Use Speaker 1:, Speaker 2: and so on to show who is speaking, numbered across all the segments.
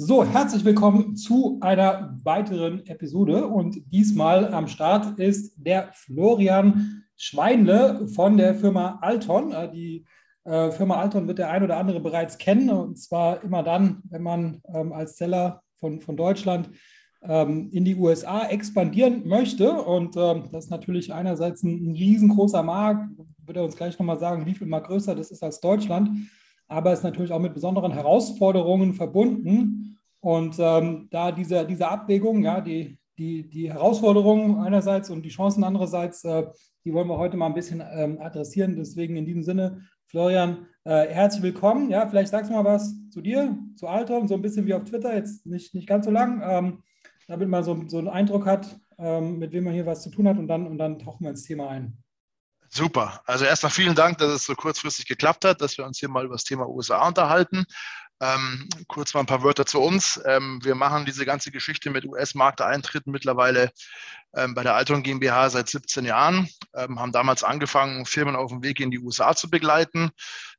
Speaker 1: So, herzlich willkommen zu einer weiteren Episode und diesmal am Start ist der Florian Schweinle von der Firma Alton. Äh, die äh, Firma Alton wird der ein oder andere bereits kennen und zwar immer dann, wenn man ähm, als Seller von, von Deutschland ähm, in die USA expandieren möchte. Und ähm, das ist natürlich einerseits ein, ein riesengroßer Markt, wird er uns gleich nochmal sagen, wie viel mal größer das ist als Deutschland aber ist natürlich auch mit besonderen Herausforderungen verbunden. Und ähm, da diese, diese Abwägung, ja, die, die, die Herausforderungen einerseits und die Chancen andererseits, äh, die wollen wir heute mal ein bisschen ähm, adressieren. Deswegen in diesem Sinne, Florian, äh, herzlich willkommen. Ja, vielleicht sagst du mal was zu dir, zu Alton, so ein bisschen wie auf Twitter, jetzt nicht, nicht ganz so lang, ähm, damit man so, so einen Eindruck hat, ähm, mit wem man hier was zu tun hat und dann, und dann tauchen wir ins Thema ein.
Speaker 2: Super. Also erstmal vielen Dank, dass es so kurzfristig geklappt hat, dass wir uns hier mal über das Thema USA unterhalten. Ähm, kurz mal ein paar Wörter zu uns. Ähm, wir machen diese ganze Geschichte mit US-Markteintritten mittlerweile ähm, bei der Alton GmbH seit 17 Jahren, ähm, haben damals angefangen, Firmen auf dem Weg in die USA zu begleiten.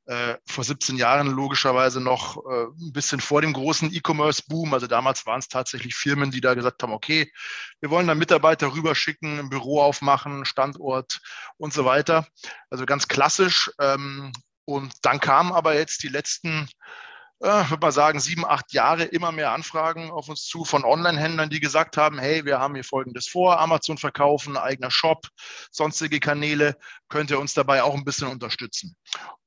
Speaker 2: Äh, vor 17 Jahren logischerweise noch äh, ein bisschen vor dem großen E-Commerce-Boom. Also damals waren es tatsächlich Firmen, die da gesagt haben, okay, wir wollen da Mitarbeiter rüberschicken, ein Büro aufmachen, Standort und so weiter. Also ganz klassisch. Ähm, und dann kamen aber jetzt die letzten äh, würde man sagen, sieben, acht Jahre immer mehr Anfragen auf uns zu von Online-Händlern, die gesagt haben, hey, wir haben hier Folgendes vor, Amazon verkaufen, eigener Shop, sonstige Kanäle, könnt ihr uns dabei auch ein bisschen unterstützen.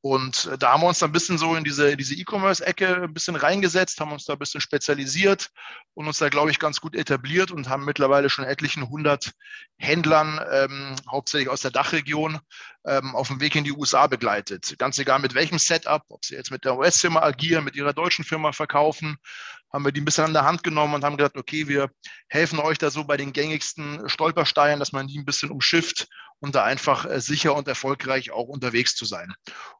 Speaker 2: Und äh, da haben wir uns dann ein bisschen so in diese, diese E-Commerce-Ecke ein bisschen reingesetzt, haben uns da ein bisschen spezialisiert und uns da, glaube ich, ganz gut etabliert und haben mittlerweile schon etlichen hundert Händlern, ähm, hauptsächlich aus der Dachregion, ähm, auf dem Weg in die USA begleitet. Ganz egal mit welchem Setup, ob sie jetzt mit der US-Firma agieren, mit ihrer deutschen Firma verkaufen, haben wir die ein bisschen an der Hand genommen und haben gesagt, okay, wir helfen euch da so bei den gängigsten Stolpersteinen, dass man die ein bisschen umschifft und da einfach äh, sicher und erfolgreich auch unterwegs zu sein.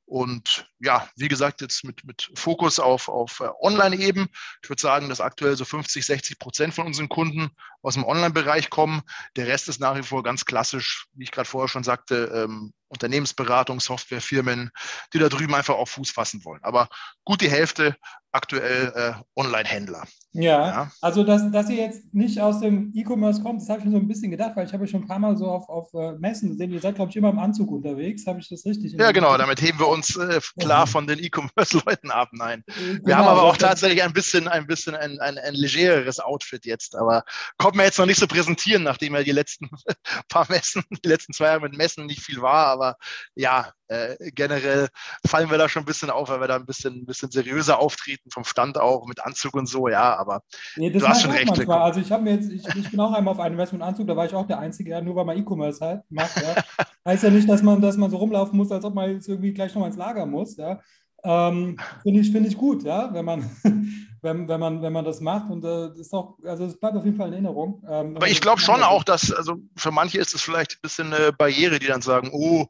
Speaker 2: Und ja, wie gesagt, jetzt mit, mit Fokus auf, auf äh, Online eben. Ich würde sagen, dass aktuell so 50, 60 Prozent von unseren Kunden aus dem Online-Bereich kommen. Der Rest ist nach wie vor ganz klassisch, wie ich gerade vorher schon sagte, ähm, Unternehmensberatung, Softwarefirmen, die da drüben einfach auch Fuß fassen wollen. Aber gut die Hälfte aktuell äh, Online-Händler.
Speaker 1: Ja, ja, also dass, dass ihr jetzt nicht aus dem E-Commerce kommt, das habe ich mir so ein bisschen gedacht, weil ich habe euch schon ein paar Mal so auf, auf uh, Messen gesehen. Ihr seid, glaube ich, immer im Anzug unterwegs. Habe ich das richtig?
Speaker 2: Ja, genau. Damit heben wir uns äh, klar von den E-Commerce-Leuten ab. Nein. Wir genau, haben aber auch tatsächlich ein bisschen, ein bisschen ein, ein, ein legereres Outfit jetzt. Aber kommt mir jetzt noch nicht so präsentieren, nachdem ja die letzten paar Messen, die letzten zwei Jahre mit Messen nicht viel war. Aber ja, äh, generell fallen wir da schon ein bisschen auf, weil wir da ein bisschen, ein bisschen seriöser auftreten, vom Stand auch, mit Anzug und so, ja, aber
Speaker 1: nee, du hast schon recht. Manchmal. Also ich habe mir jetzt, ich, ich, bin auch einmal auf einem Investmentanzug, da war ich auch der Einzige, ja, nur weil man E-Commerce halt macht, ja. heißt ja nicht, dass man, dass man so rumlaufen muss, als ob man jetzt irgendwie gleich nochmal ins Lager muss, ja. Ähm, Finde ich, find ich gut, ja, wenn man, wenn, wenn, man, wenn man das macht. Und äh, das ist auch, also es bleibt auf jeden Fall in Erinnerung.
Speaker 2: Ähm, Aber ich glaube schon auch, dass, also für manche ist es vielleicht ein bisschen eine Barriere, die dann sagen, oh,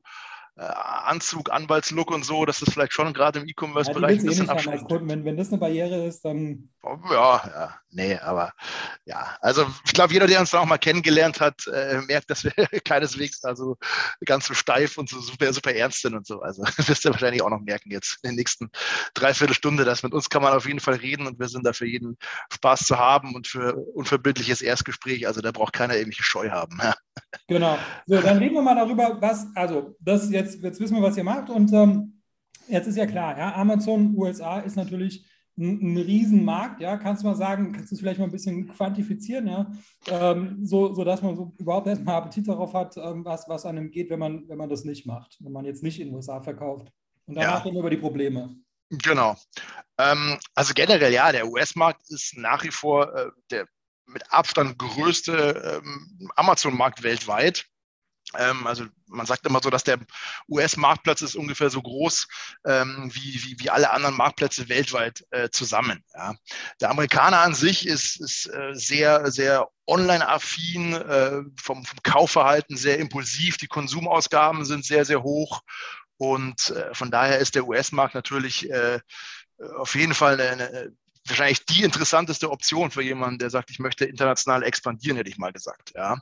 Speaker 2: Anzug, Anwaltslook und so, dass das vielleicht schon gerade im E-Commerce-Bereich ja, ein bisschen abschreckt.
Speaker 1: Wenn, wenn das eine Barriere ist, dann.
Speaker 2: Ja, ja, nee, aber ja, also ich glaube, jeder, der uns dann auch mal kennengelernt hat, äh, merkt, dass wir keineswegs da so ganz so steif und so super, super ernst sind und so. Also wirst du wahrscheinlich auch noch merken jetzt in den nächsten dreiviertel Stunde, dass mit uns kann man auf jeden Fall reden und wir sind da für jeden Spaß zu haben und für unverbindliches Erstgespräch. Also da braucht keiner irgendwelche Scheu haben. Ja.
Speaker 1: Genau. So, dann reden wir mal darüber, was, also das jetzt jetzt, jetzt wissen wir, was ihr macht. Und ähm, jetzt ist ja klar, ja, Amazon USA ist natürlich ein, ein Riesenmarkt, ja, kannst du mal sagen, kannst du es vielleicht mal ein bisschen quantifizieren, ja, ähm, so, so dass man so überhaupt erstmal Appetit darauf hat, ähm, was, was einem geht, wenn man, wenn man das nicht macht, wenn man jetzt nicht in den USA verkauft. Und danach ja. über die Probleme.
Speaker 2: Genau. Ähm, also generell, ja, der US-Markt ist nach wie vor äh, der mit Abstand größte ähm, Amazon-Markt weltweit. Ähm, also man sagt immer so, dass der US-Marktplatz ist ungefähr so groß ähm, wie, wie, wie, alle anderen Marktplätze weltweit äh, zusammen. Ja. Der Amerikaner an sich ist, ist äh, sehr, sehr online-affin, äh, vom, vom, Kaufverhalten sehr impulsiv, die Konsumausgaben sind sehr, sehr hoch und äh, von daher ist der US-Markt natürlich äh, auf jeden Fall eine, eine wahrscheinlich die interessanteste Option für jemanden, der sagt, ich möchte international expandieren, hätte ich mal gesagt. Ja.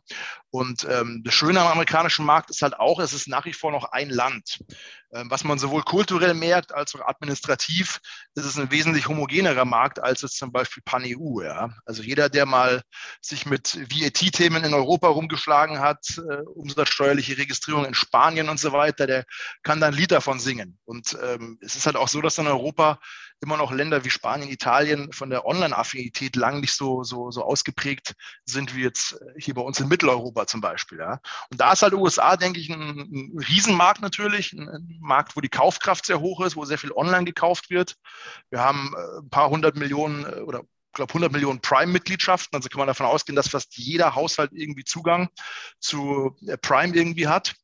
Speaker 2: Und ähm, das Schöne am amerikanischen Markt ist halt auch, es ist nach wie vor noch ein Land. Ähm, was man sowohl kulturell merkt als auch administrativ, ist es ein wesentlich homogenerer Markt als es zum Beispiel Pan-EU. Ja. Also jeder, der mal sich mit VAT-Themen in Europa rumgeschlagen hat, äh, umsatzsteuerliche Registrierung in Spanien und so weiter, der kann da ein Lied davon singen. Und ähm, es ist halt auch so, dass in Europa immer noch Länder wie Spanien, Italien von der Online-Affinität lang nicht so, so, so ausgeprägt sind wie jetzt äh, hier bei uns in Mitteleuropa zum Beispiel. Ja. Und da ist halt USA, denke ich, ein, ein Riesenmarkt natürlich, ein Markt, wo die Kaufkraft sehr hoch ist, wo sehr viel online gekauft wird. Wir haben äh, ein paar hundert Millionen äh, oder ich glaube 100 Millionen Prime-Mitgliedschaften. Also kann man davon ausgehen, dass fast jeder Haushalt irgendwie Zugang zu Prime irgendwie hat.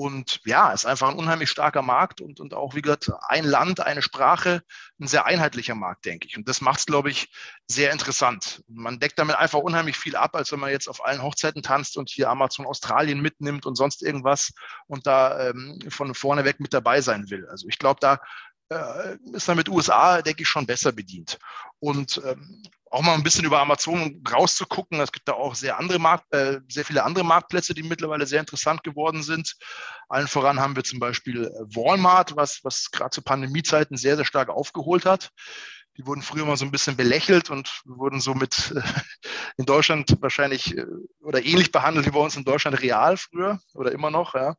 Speaker 2: Und ja, ist einfach ein unheimlich starker Markt und, und auch, wie gesagt, ein Land, eine Sprache, ein sehr einheitlicher Markt, denke ich. Und das macht es, glaube ich, sehr interessant. Man deckt damit einfach unheimlich viel ab, als wenn man jetzt auf allen Hochzeiten tanzt und hier Amazon Australien mitnimmt und sonst irgendwas und da ähm, von vorne weg mit dabei sein will. Also ich glaube, da ist man mit USA, denke ich, schon besser bedient. Und ähm, auch mal ein bisschen über Amazon rauszugucken. Es gibt da auch sehr, andere Markt, äh, sehr viele andere Marktplätze, die mittlerweile sehr interessant geworden sind. Allen voran haben wir zum Beispiel äh, Walmart, was, was gerade zu Pandemiezeiten sehr, sehr stark aufgeholt hat. Die wurden früher mal so ein bisschen belächelt und wurden somit äh, in Deutschland wahrscheinlich äh, oder ähnlich behandelt wie bei uns in Deutschland real früher oder immer noch. Ja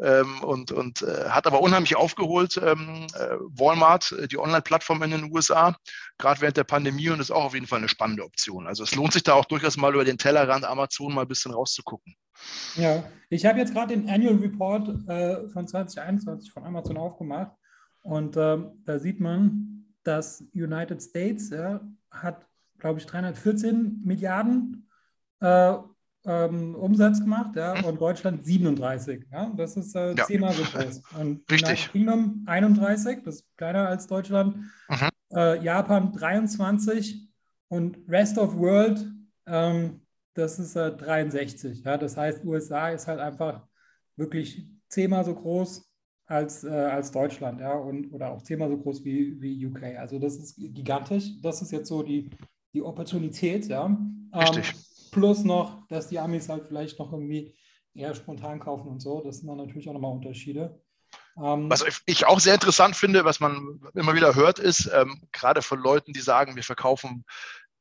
Speaker 2: ähm, und, und äh, hat aber unheimlich aufgeholt, ähm, äh, Walmart, äh, die Online-Plattform in den USA, gerade während der Pandemie und ist auch auf jeden Fall eine spannende Option. Also es lohnt sich da auch durchaus mal über den Tellerrand Amazon mal ein bisschen rauszugucken.
Speaker 1: Ja, ich habe jetzt gerade den Annual Report äh, von 2021 von Amazon aufgemacht und ähm, da sieht man, dass United States ja, hat, glaube ich, 314 Milliarden äh, ähm, Umsatz gemacht, ja, mhm. und Deutschland 37. Ja, das ist äh, ja. zehnmal so groß. Und
Speaker 2: Richtig.
Speaker 1: Kingdom 31, das ist kleiner als Deutschland. Mhm. Äh, Japan 23 und Rest of World, ähm, das ist äh, 63. Ja, das heißt, USA ist halt einfach wirklich zehnmal so groß als, äh, als Deutschland, ja, und oder auch zehnmal so groß wie, wie UK. Also das ist gigantisch. Das ist jetzt so die, die Opportunität, ja. Ähm,
Speaker 2: Richtig.
Speaker 1: Plus noch, dass die Amis halt vielleicht noch irgendwie eher spontan kaufen und so. Das sind dann natürlich auch nochmal Unterschiede.
Speaker 2: Ähm, was ich auch sehr interessant finde, was man immer wieder hört, ist, ähm, gerade von Leuten, die sagen, wir verkaufen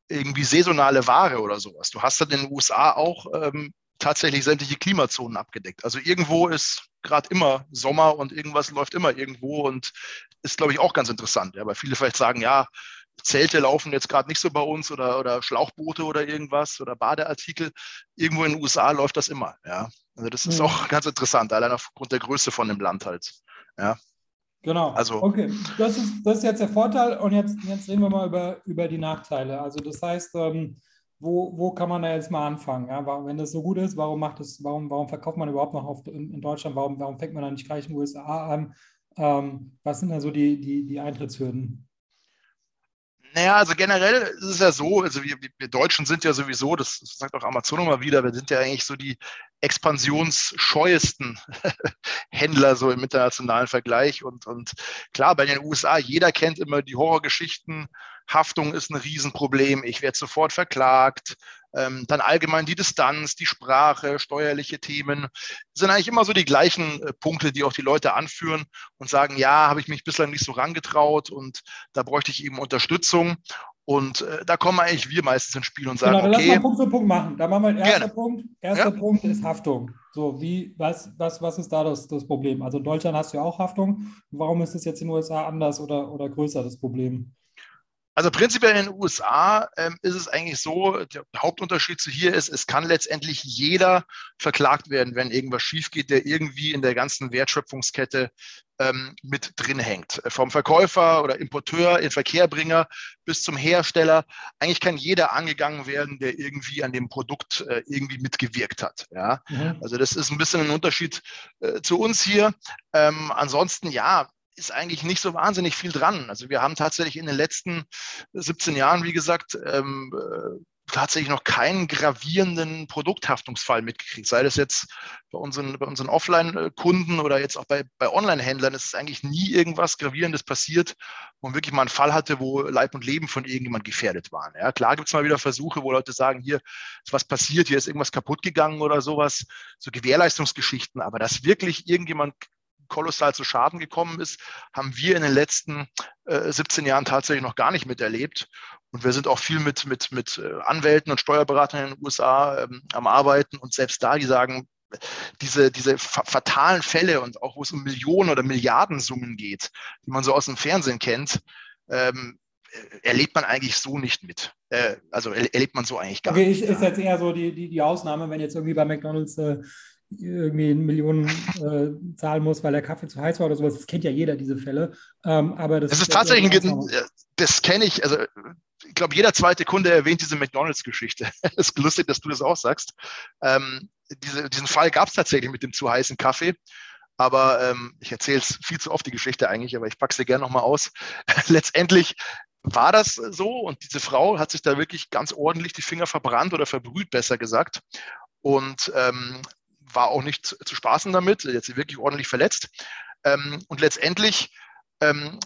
Speaker 2: irgendwie saisonale Ware oder sowas. Du hast dann in den USA auch ähm, tatsächlich sämtliche Klimazonen abgedeckt. Also irgendwo ist gerade immer Sommer und irgendwas läuft immer irgendwo und ist, glaube ich, auch ganz interessant. Ja, weil viele vielleicht sagen, ja, Zelte laufen jetzt gerade nicht so bei uns oder, oder Schlauchboote oder irgendwas oder Badeartikel. Irgendwo in den USA läuft das immer. Ja. Also das ist mhm. auch ganz interessant, allein aufgrund der Größe von dem Land halt. Ja.
Speaker 1: Genau. Also, okay, das ist, das ist jetzt der Vorteil und jetzt, jetzt reden wir mal über, über die Nachteile. Also das heißt, ähm, wo, wo kann man da jetzt mal anfangen? Ja? Wenn das so gut ist, warum macht es, warum, warum verkauft man überhaupt noch auf, in, in Deutschland? Warum, warum fängt man dann nicht gleich in den USA an? Ähm, was sind da so die, die, die Eintrittshürden?
Speaker 2: Naja, also generell ist es ja so, also wir, wir Deutschen sind ja sowieso, das sagt auch Amazon immer wieder, wir sind ja eigentlich so die expansionsscheuesten Händler so im internationalen Vergleich. Und, und klar, bei den USA, jeder kennt immer die Horrorgeschichten. Haftung ist ein Riesenproblem, ich werde sofort verklagt. Ähm, dann allgemein die Distanz, die Sprache, steuerliche Themen. Das sind eigentlich immer so die gleichen äh, Punkte, die auch die Leute anführen und sagen, ja, habe ich mich bislang nicht so rangetraut und da bräuchte ich eben Unterstützung. Und äh, da kommen eigentlich wir meistens ins Spiel und sagen, genau, okay. Lass
Speaker 1: mal Punkt für Punkt machen. Da machen wir den ersten Punkt. Erster ja. Punkt ist Haftung. So, wie, was, was, was ist da das, das Problem? Also in Deutschland hast du ja auch Haftung. Warum ist es jetzt in den USA anders oder, oder größer, das Problem?
Speaker 2: Also prinzipiell in den USA ähm, ist es eigentlich so, der Hauptunterschied zu hier ist, es kann letztendlich jeder verklagt werden, wenn irgendwas schief geht, der irgendwie in der ganzen Wertschöpfungskette ähm, mit drin hängt. Vom Verkäufer oder Importeur, in Verkehrbringer bis zum Hersteller. Eigentlich kann jeder angegangen werden, der irgendwie an dem Produkt äh, irgendwie mitgewirkt hat. Ja? Mhm. Also das ist ein bisschen ein Unterschied äh, zu uns hier. Ähm, ansonsten, ja, ist eigentlich nicht so wahnsinnig viel dran. Also wir haben tatsächlich in den letzten 17 Jahren, wie gesagt, ähm, tatsächlich noch keinen gravierenden Produkthaftungsfall mitgekriegt. Sei das jetzt bei unseren, bei unseren Offline-Kunden oder jetzt auch bei, bei Online-Händlern, ist eigentlich nie irgendwas Gravierendes passiert, wo man wirklich mal einen Fall hatte, wo Leib und Leben von irgendjemand gefährdet waren. Ja, klar gibt es mal wieder Versuche, wo Leute sagen, hier ist was passiert, hier ist irgendwas kaputt gegangen oder sowas, so Gewährleistungsgeschichten, aber dass wirklich irgendjemand kolossal zu Schaden gekommen ist, haben wir in den letzten äh, 17 Jahren tatsächlich noch gar nicht miterlebt. Und wir sind auch viel mit, mit, mit äh, Anwälten und Steuerberatern in den USA ähm, am Arbeiten. Und selbst da, die sagen, diese, diese fatalen Fälle und auch wo es um Millionen oder Milliardensummen geht, die man so aus dem Fernsehen kennt, ähm, erlebt man eigentlich so nicht mit. Äh, also erlebt man so eigentlich gar
Speaker 1: okay,
Speaker 2: nicht.
Speaker 1: Okay, ist jetzt eher so die, die, die Ausnahme, wenn jetzt irgendwie bei McDonalds äh, irgendwie Millionen äh, zahlen muss, weil der Kaffee zu heiß war oder sowas. Das kennt ja jeder, diese Fälle. Ähm, aber das,
Speaker 2: das ist, ist tatsächlich, ein, das kenne ich, also ich glaube, jeder zweite Kunde erwähnt diese McDonalds-Geschichte. Es ist lustig, dass du das auch sagst. Ähm, diese, diesen Fall gab es tatsächlich mit dem zu heißen Kaffee. Aber ähm, ich erzähle es viel zu oft, die Geschichte eigentlich, aber ich packe sie gerne nochmal aus. Letztendlich war das so und diese Frau hat sich da wirklich ganz ordentlich die Finger verbrannt oder verbrüht, besser gesagt. Und ähm, war auch nicht zu, spaßen damit, jetzt wirklich ordentlich verletzt. Ähm, und letztendlich ähm,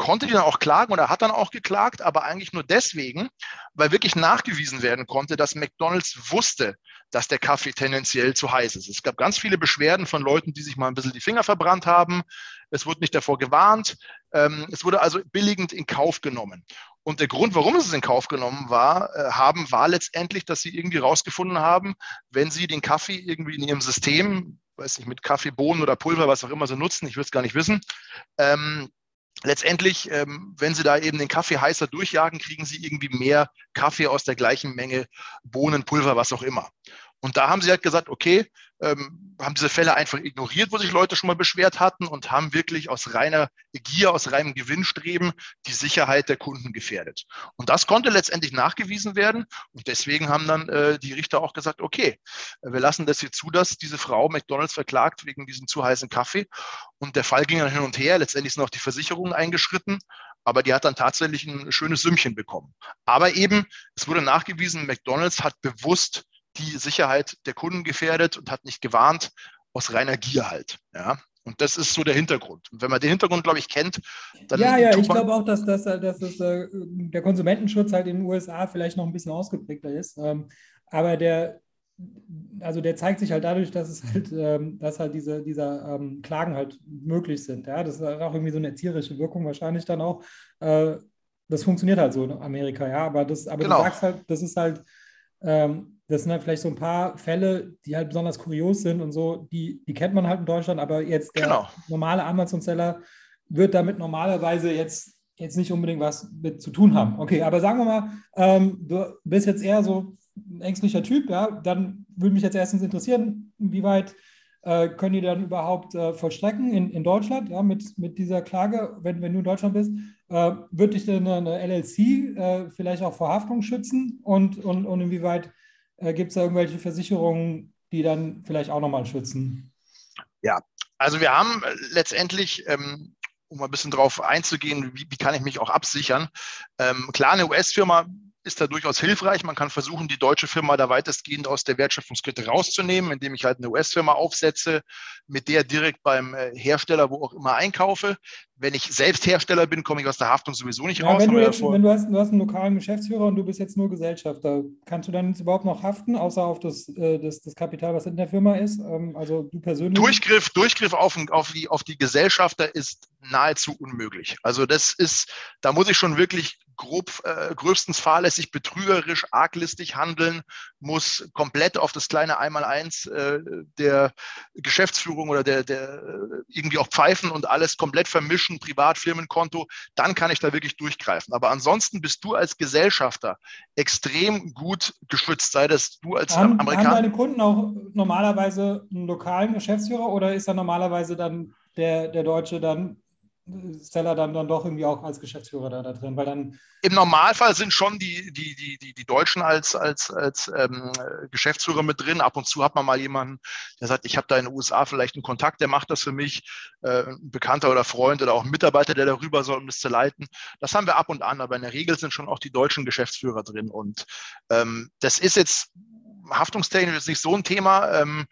Speaker 2: konnte die dann auch klagen oder hat dann auch geklagt, aber eigentlich nur deswegen, weil wirklich nachgewiesen werden konnte, dass McDonald's wusste, dass der Kaffee tendenziell zu heiß ist. Es gab ganz viele Beschwerden von Leuten, die sich mal ein bisschen die Finger verbrannt haben. Es wurde nicht davor gewarnt. Ähm, es wurde also billigend in Kauf genommen. Und der Grund, warum sie es in Kauf genommen war, äh, haben, war letztendlich, dass sie irgendwie rausgefunden haben, wenn sie den Kaffee irgendwie in ihrem System, weiß nicht, mit Kaffee, Bohnen oder Pulver, was auch immer sie nutzen, ich will es gar nicht wissen, ähm, letztendlich, ähm, wenn Sie da eben den Kaffee heißer durchjagen, kriegen Sie irgendwie mehr Kaffee aus der gleichen Menge Bohnen, Pulver, was auch immer. Und da haben sie halt gesagt, okay, ähm, haben diese Fälle einfach ignoriert, wo sich Leute schon mal beschwert hatten und haben wirklich aus reiner Gier, aus reinem Gewinnstreben die Sicherheit der Kunden gefährdet. Und das konnte letztendlich nachgewiesen werden. Und deswegen haben dann äh, die Richter auch gesagt, okay, wir lassen das hier zu, dass diese Frau McDonalds verklagt wegen diesem zu heißen Kaffee. Und der Fall ging dann hin und her. Letztendlich sind auch die Versicherungen eingeschritten. Aber die hat dann tatsächlich ein schönes Sümmchen bekommen. Aber eben, es wurde nachgewiesen, McDonalds hat bewusst die Sicherheit der Kunden gefährdet und hat nicht gewarnt, aus reiner Gier halt. Ja. Und das ist so der Hintergrund. Und wenn man den Hintergrund, glaube ich, kennt,
Speaker 1: dann. Ja, ja, ich glaube auch, dass, dass, dass, dass äh, der Konsumentenschutz halt in den USA vielleicht noch ein bisschen ausgeprägter ist. Ähm, aber der, also der zeigt sich halt dadurch, dass es halt, ähm, dass halt diese, diese ähm, Klagen halt möglich sind. Ja? Das hat auch irgendwie so eine erzieherische Wirkung wahrscheinlich dann auch. Äh, das funktioniert halt so in Amerika, ja. Aber das, aber genau. du sagst halt, das ist halt, ähm, das sind halt vielleicht so ein paar Fälle, die halt besonders kurios sind und so, die, die kennt man halt in Deutschland, aber jetzt der genau. normale Amazon-Seller wird damit normalerweise jetzt, jetzt nicht unbedingt was mit zu tun haben. Okay, aber sagen wir mal, ähm, du bist jetzt eher so ein ängstlicher Typ, ja, dann würde mich jetzt erstens interessieren, inwieweit äh, können die dann überhaupt äh, vollstrecken in, in Deutschland ja, mit, mit dieser Klage, wenn, wenn du in Deutschland bist? Äh, wird dich denn eine, eine LLC äh, vielleicht auch vor Haftung schützen und, und, und inwieweit äh, Gibt es da irgendwelche Versicherungen, die dann vielleicht auch nochmal schützen?
Speaker 2: Ja, also wir haben äh, letztendlich, ähm, um ein bisschen drauf einzugehen, wie, wie kann ich mich auch absichern. Ähm, klar, eine US-Firma ist da durchaus hilfreich. Man kann versuchen, die deutsche Firma da weitestgehend aus der Wertschöpfungskette rauszunehmen, indem ich halt eine US-Firma aufsetze, mit der direkt beim äh, Hersteller, wo auch immer einkaufe wenn ich selbst Hersteller bin, komme ich aus der Haftung sowieso nicht ja, raus.
Speaker 1: Wenn, du, jetzt, wenn du, hast, du hast einen lokalen Geschäftsführer und du bist jetzt nur Gesellschafter, kannst du dann jetzt überhaupt noch haften, außer auf das, äh, das, das Kapital, was in der Firma ist? Ähm, also du persönlich?
Speaker 2: Durchgriff, Durchgriff auf, auf, die, auf die Gesellschafter ist nahezu unmöglich. Also das ist, da muss ich schon wirklich grob, äh, gröbstens fahrlässig, betrügerisch, arglistig handeln, muss komplett auf das kleine Einmaleins äh, der Geschäftsführung oder der, der äh, irgendwie auch pfeifen und alles komplett vermischen Privatfirmenkonto, dann kann ich da wirklich durchgreifen. Aber ansonsten bist du als Gesellschafter extrem gut geschützt, sei das du als
Speaker 1: haben, Amerikaner. Haben deine Kunden auch normalerweise einen lokalen Geschäftsführer oder ist da normalerweise dann der, der Deutsche dann Seller dann, dann doch irgendwie auch als Geschäftsführer da, da drin, weil dann.
Speaker 2: Im Normalfall sind schon die, die, die, die, die Deutschen als, als, als ähm, Geschäftsführer mit drin. Ab und zu hat man mal jemanden, der sagt, ich habe da in den USA vielleicht einen Kontakt, der macht das für mich, äh, ein Bekannter oder Freund oder auch ein Mitarbeiter, der darüber soll, um das zu leiten. Das haben wir ab und an, aber in der Regel sind schon auch die deutschen Geschäftsführer drin. Und ähm, das ist jetzt haftungstechnisch ist nicht so ein Thema. Ähm,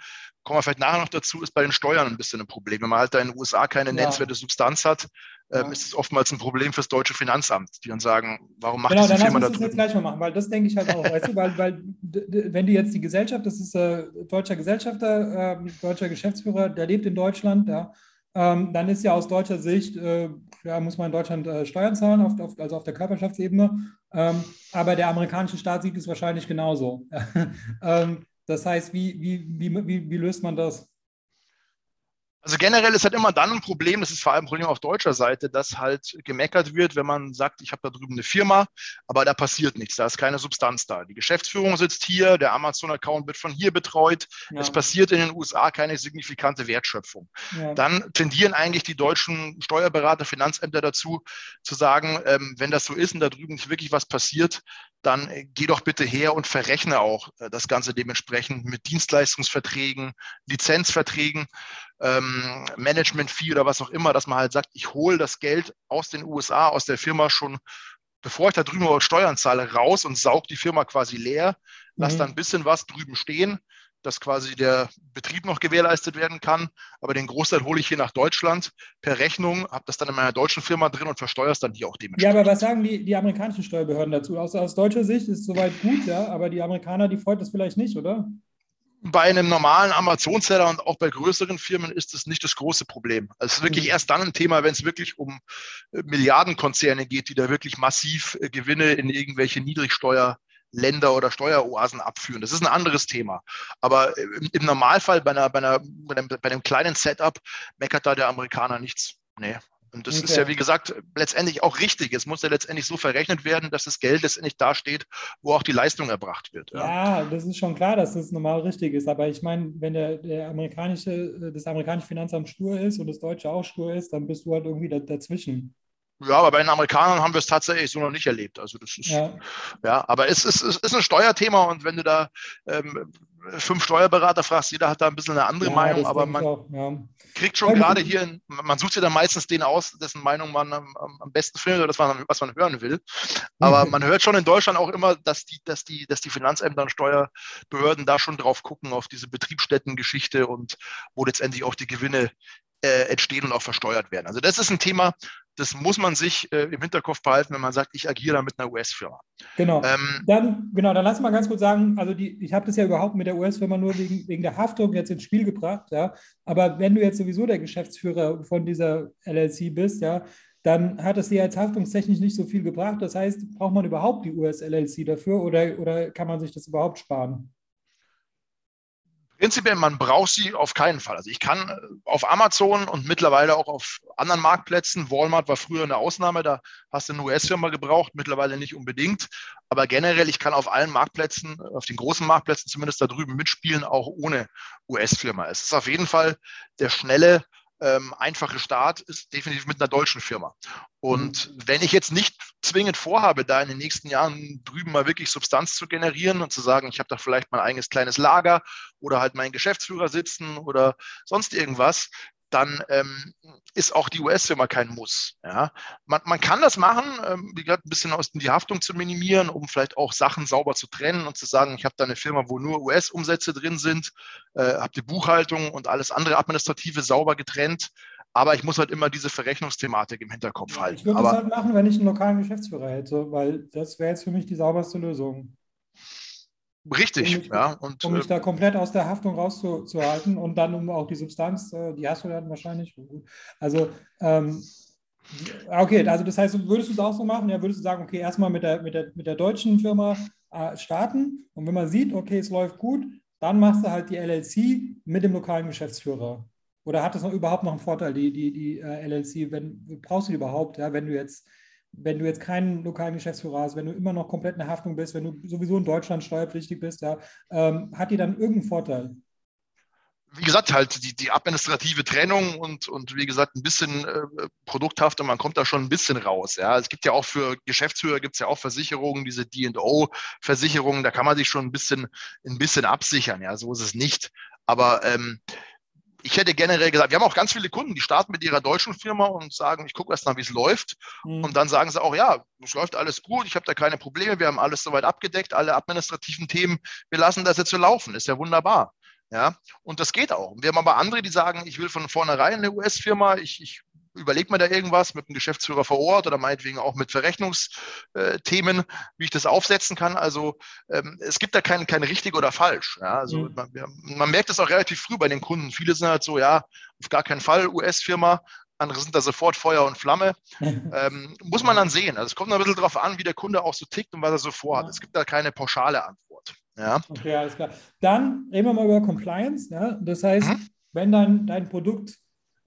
Speaker 2: kommen wir vielleicht nachher noch dazu, ist bei den Steuern ein bisschen ein Problem. Wenn man halt da in den USA keine ja. nennenswerte Substanz hat, ähm, ja. ist es oftmals ein Problem fürs deutsche Finanzamt, die dann sagen, warum macht genau, diese Firma
Speaker 1: das? Genau, dann jetzt gleich mal machen, weil das denke ich halt auch, weißt du, weil, weil wenn du jetzt die Gesellschaft, das ist äh, deutscher Gesellschafter, äh, deutscher Geschäftsführer, der lebt in Deutschland, ja, ähm, dann ist ja aus deutscher Sicht, äh, ja, muss man in Deutschland äh, Steuern zahlen, auf, auf, also auf der Körperschaftsebene. Ähm, aber der amerikanische Staat sieht es wahrscheinlich genauso. ähm, das heißt, wie, wie, wie, wie, löst man das?
Speaker 2: Also generell ist halt immer dann ein Problem, das ist vor allem ein Problem auf deutscher Seite, dass halt gemeckert wird, wenn man sagt, ich habe da drüben eine Firma, aber da passiert nichts, da ist keine Substanz da. Die Geschäftsführung sitzt hier, der Amazon-Account wird von hier betreut, ja. es passiert in den USA keine signifikante Wertschöpfung. Ja. Dann tendieren eigentlich die deutschen Steuerberater, Finanzämter dazu, zu sagen, ähm, wenn das so ist und da drüben nicht wirklich was passiert, dann äh, geh doch bitte her und verrechne auch äh, das Ganze dementsprechend mit Dienstleistungsverträgen, Lizenzverträgen, ähm, Management-Fee oder was auch immer, dass man halt sagt, ich hole das Geld aus den USA, aus der Firma schon, bevor ich da drüben Steuern zahle, raus und saug die Firma quasi leer, lass mhm. dann ein bisschen was drüben stehen, dass quasi der Betrieb noch gewährleistet werden kann. Aber den Großteil hole ich hier nach Deutschland per Rechnung, habe das dann in meiner deutschen Firma drin und versteuere es dann hier auch dementsprechend.
Speaker 1: Ja, aber was sagen die, die amerikanischen Steuerbehörden dazu? Aus, aus deutscher Sicht ist es soweit gut, ja, aber die Amerikaner, die freut das vielleicht nicht, oder?
Speaker 2: Bei einem normalen Amazon-Seller und auch bei größeren Firmen ist es nicht das große Problem. Also es ist wirklich mhm. erst dann ein Thema, wenn es wirklich um äh, Milliardenkonzerne geht, die da wirklich massiv äh, Gewinne in irgendwelche Niedrigsteuer Länder oder Steueroasen abführen. Das ist ein anderes Thema. Aber im, Normalfall bei, einer, bei, einer, bei, einem, bei einem kleinen Setup meckert da der Amerikaner nichts. Nee. Und das okay. ist ja, wie gesagt, letztendlich auch richtig. Es muss ja letztendlich so verrechnet werden, dass das Geld letztendlich dasteht, wo auch die Leistung erbracht wird.
Speaker 1: Ja, ja das ist schon klar, dass das normal richtig ist. Aber ich meine, wenn der, der amerikanische, das amerikanische Finanzamt stur ist und das deutsche auch stur ist, dann bist du halt irgendwie dazwischen.
Speaker 2: Ja, aber bei den Amerikanern haben wir es tatsächlich so noch nicht erlebt. Also das ist, ja, ja aber es ist, es ist ein Steuerthema und wenn du da ähm, fünf Steuerberater fragst, jeder hat da ein bisschen eine andere ja, Meinung, aber man auch, ja. kriegt schon gerade hier, man sucht sich dann meistens den aus, dessen Meinung man am, am besten findet oder das man, was man hören will. Aber man hört schon in Deutschland auch immer, dass die, dass die, dass die Finanzämter und Steuerbehörden da schon drauf gucken, auf diese Betriebsstättengeschichte und wo letztendlich auch die Gewinne äh, entstehen und auch versteuert werden. Also das ist ein Thema, das muss man sich äh, im Hinterkopf behalten, wenn man sagt, ich agiere da mit einer US-Firma.
Speaker 1: Genau. Ähm, dann, genau, dann lass mal ganz kurz sagen, also die, ich habe das ja überhaupt mit der US-Firma nur wegen, wegen der Haftung jetzt ins Spiel gebracht, ja. Aber wenn du jetzt sowieso der Geschäftsführer von dieser LLC bist, ja, dann hat es dir jetzt haftungstechnisch nicht so viel gebracht. Das heißt, braucht man überhaupt die US-LLC dafür oder, oder kann man sich das überhaupt sparen?
Speaker 2: Prinzipiell, man braucht sie auf keinen Fall. Also ich kann äh, auf Amazon und mittlerweile auch auf anderen Marktplätzen, Walmart war früher eine Ausnahme, da hast du eine US-Firma gebraucht, mittlerweile nicht unbedingt. Aber generell, ich kann auf allen Marktplätzen, auf den großen Marktplätzen zumindest da drüben mitspielen, auch ohne US-Firma. Es ist auf jeden Fall der schnelle ähm, einfache Start ist definitiv mit einer deutschen Firma. Und mhm. wenn ich jetzt nicht zwingend vorhabe, da in den nächsten Jahren drüben mal wirklich Substanz zu generieren und zu sagen, ich habe da vielleicht mein eigenes kleines Lager oder halt meinen Geschäftsführer sitzen oder sonst irgendwas, dann ähm, ist auch die US-Firma kein Muss. Ja. Man, man kann das machen, ähm, wie gesagt, ein bisschen aus die Haftung zu minimieren, um vielleicht auch Sachen sauber zu trennen und zu sagen, ich habe da eine Firma, wo nur US-Umsätze drin sind, äh, habe die Buchhaltung und alles andere Administrative sauber getrennt. Aber ich muss halt immer diese Verrechnungsthematik im Hinterkopf halten.
Speaker 1: Ich würde das halt machen, wenn ich einen lokalen Geschäftsführer hätte, weil das wäre jetzt für mich die sauberste Lösung.
Speaker 2: Richtig, um mich, ja.
Speaker 1: Und, um mich äh, da komplett aus der Haftung rauszuhalten und dann um auch die Substanz, äh, die hast du dann wahrscheinlich. Also, ähm, okay, also das heißt, würdest du es auch so machen? Ja, würdest du sagen, okay, erstmal mit der, mit der, mit der deutschen Firma äh, starten und wenn man sieht, okay, es läuft gut, dann machst du halt die LLC mit dem lokalen Geschäftsführer. Oder hat das noch überhaupt noch einen Vorteil, die, die, die äh, LLC? Wenn, brauchst du die überhaupt, ja, wenn du jetzt wenn du jetzt keinen lokalen Geschäftsführer hast, wenn du immer noch komplett in der Haftung bist, wenn du sowieso in Deutschland steuerpflichtig bist, ja, ähm, hat die dann irgendeinen Vorteil?
Speaker 2: wie gesagt, halt die, die administrative Trennung und, und wie gesagt, ein bisschen äh, produkthafter, man kommt da schon ein bisschen raus. Ja. Es gibt ja auch für Geschäftsführer gibt es ja auch Versicherungen, diese DO-Versicherungen, da kann man sich schon ein bisschen, ein bisschen absichern. Ja, so ist es nicht. Aber ähm, ich hätte generell gesagt, wir haben auch ganz viele Kunden, die starten mit ihrer deutschen Firma und sagen, ich gucke erst mal, wie es läuft. Mhm. Und dann sagen sie auch, ja, es läuft alles gut, ich habe da keine Probleme, wir haben alles soweit abgedeckt, alle administrativen Themen, wir lassen das jetzt so laufen, ist ja wunderbar. Ja, und das geht auch. Wir haben aber andere, die sagen, ich will von vornherein eine US-Firma, ich, ich überlege mir da irgendwas mit dem Geschäftsführer vor Ort oder meinetwegen auch mit Verrechnungsthemen, wie ich das aufsetzen kann. Also ähm, es gibt da kein, kein richtig oder falsch. Ja? Also mhm. man, man, merkt das auch relativ früh bei den Kunden. Viele sind halt so, ja, auf gar keinen Fall US-Firma. Andere sind da sofort Feuer und Flamme. ähm, muss man dann sehen. Also es kommt ein bisschen darauf an, wie der Kunde auch so tickt und was er so vorhat. Ja. Es gibt da keine pauschale Antwort. Ja.
Speaker 1: Okay, alles klar. Dann reden wir mal über Compliance. Ja? Das heißt, mhm. wenn dann dein Produkt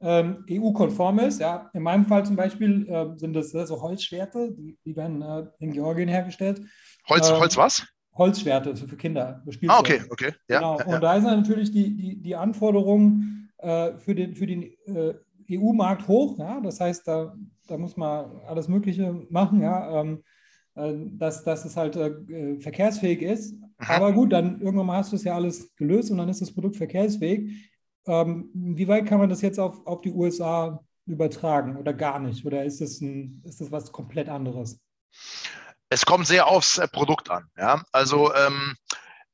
Speaker 1: ähm, EU-konform ist, ja, in meinem Fall zum Beispiel äh, sind das äh, so Holzschwerte, die, die werden äh, in Georgien hergestellt.
Speaker 2: Holz, ähm, Holz was?
Speaker 1: Holzschwerte also für Kinder.
Speaker 2: Ah, okay, okay.
Speaker 1: Ja, genau. Ja, Und da sind natürlich die, die, die Anforderungen äh, für den, für den äh, EU-Markt hoch. Ja? Das heißt, da, da muss man alles Mögliche machen. Ja? Ähm, äh, dass, dass es halt äh, verkehrsfähig ist. Aha. Aber gut, dann irgendwann mal hast du es ja alles gelöst und dann ist das Produkt verkehrsfähig. Ähm, wie weit kann man das jetzt auf, auf die USA übertragen oder gar nicht? Oder ist das, ein, ist das was komplett anderes?
Speaker 2: Es kommt sehr aufs äh, Produkt an. Ja? Also ähm,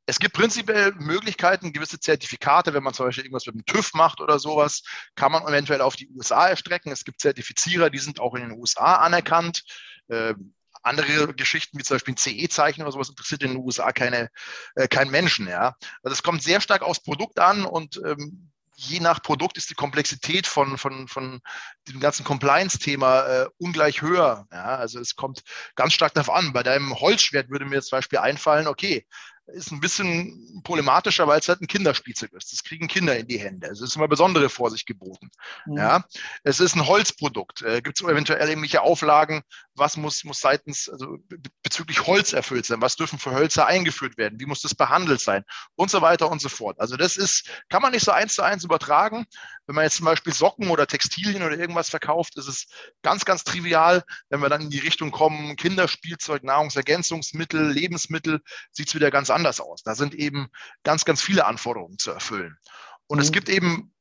Speaker 2: es gibt prinzipiell Möglichkeiten, gewisse Zertifikate, wenn man zum Beispiel irgendwas mit dem TÜV macht oder sowas, kann man eventuell auf die USA erstrecken. Es gibt Zertifizierer, die sind auch in den USA anerkannt. Ähm, andere Geschichten, wie zum Beispiel ein CE-Zeichen oder sowas, interessiert in den USA keine, äh, keinen Menschen. Ja? Also es kommt sehr stark aufs Produkt an und ähm, je nach Produkt ist die Komplexität von, von, von dem ganzen Compliance-Thema äh, ungleich höher. Ja, also es kommt ganz stark darauf an. Bei deinem Holzschwert würde mir zum Beispiel einfallen, okay, ist ein bisschen problematischer, weil es halt ein Kinderspielzeug ist. Das kriegen Kinder in die Hände. Es ist immer besondere Vorsicht geboten. Mhm. Ja, es ist ein Holzprodukt. Äh, Gibt es eventuell irgendwelche Auflagen? Was muss, muss seitens, also bezüglich Holz erfüllt sein? Was dürfen für Hölzer eingeführt werden? Wie muss das behandelt sein? Und so weiter und so fort. Also das ist, kann man nicht so eins zu eins übertragen. Wenn man jetzt zum Beispiel Socken oder Textilien oder irgendwas verkauft, ist es ganz, ganz trivial. Wenn wir dann in die Richtung kommen, Kinderspielzeug, Nahrungsergänzungsmittel, Lebensmittel, sieht es wieder ganz anders aus. Da sind eben ganz, ganz viele Anforderungen zu erfüllen. Und mhm. es gibt eben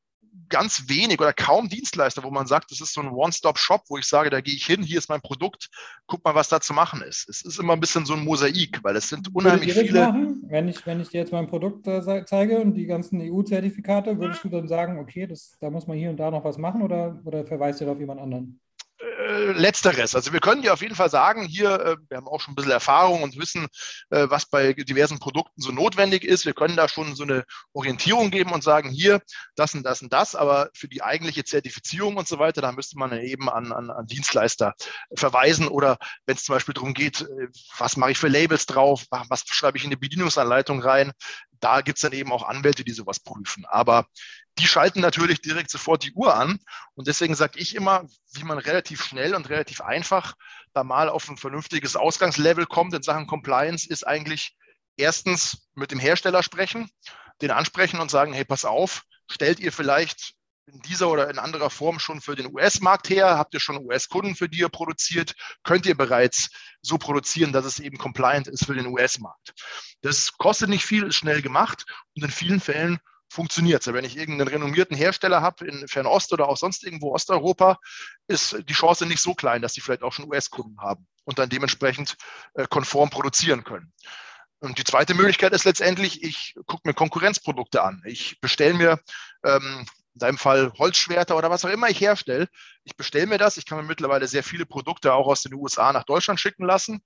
Speaker 2: ganz wenig oder kaum Dienstleister, wo man sagt, das ist so ein One-Stop-Shop, wo ich sage, da gehe ich hin, hier ist mein Produkt, guck mal, was da zu machen ist. Es ist immer ein bisschen so ein Mosaik, weil es sind unheimlich viele.
Speaker 1: Machen? Wenn ich, wenn ich dir jetzt mein Produkt äh, zeige und die ganzen EU-Zertifikate, würdest du dann sagen, okay, das, da muss man hier und da noch was machen oder, oder verweist du auf jemand anderen?
Speaker 2: Äh, letzteres. Also wir können dir auf jeden Fall sagen, hier, äh, wir haben auch schon ein bisschen Erfahrung und wissen, äh, was bei diversen Produkten so notwendig ist. Wir können da schon so eine Orientierung geben und sagen, hier, das und das und das, aber für die eigentliche Zertifizierung und so weiter, da müsste man eben an, an, an Dienstleister verweisen oder wenn es zum Beispiel darum geht, was mache ich für Labels drauf, was schreibe ich in die Bedienungsanleitung rein, da gibt es dann eben auch Anwälte, die sowas prüfen. Aber die schalten natürlich direkt sofort die Uhr an. Und deswegen sage ich immer, wie man relativ schnell und relativ einfach da mal auf ein vernünftiges Ausgangslevel kommt in Sachen Compliance, ist eigentlich erstens mit dem Hersteller sprechen, den ansprechen und sagen, hey, pass auf, stellt ihr vielleicht in dieser oder in anderer Form schon für den US-Markt her? Habt ihr schon US-Kunden, für die ihr produziert? Könnt ihr bereits so produzieren, dass es eben compliant ist für den US-Markt? Das kostet nicht viel, ist schnell gemacht und in vielen Fällen funktioniert es. Wenn ich irgendeinen renommierten Hersteller habe in Fernost oder auch sonst irgendwo Osteuropa, ist die Chance nicht so klein, dass die vielleicht auch schon US-Kunden haben und dann dementsprechend äh, konform produzieren können. Und die zweite Möglichkeit ist letztendlich, ich gucke mir Konkurrenzprodukte an. Ich bestelle mir ähm, in deinem Fall Holzschwerter oder was auch immer ich herstelle. Ich bestelle mir das. Ich kann mir mittlerweile sehr viele Produkte auch aus den USA nach Deutschland schicken lassen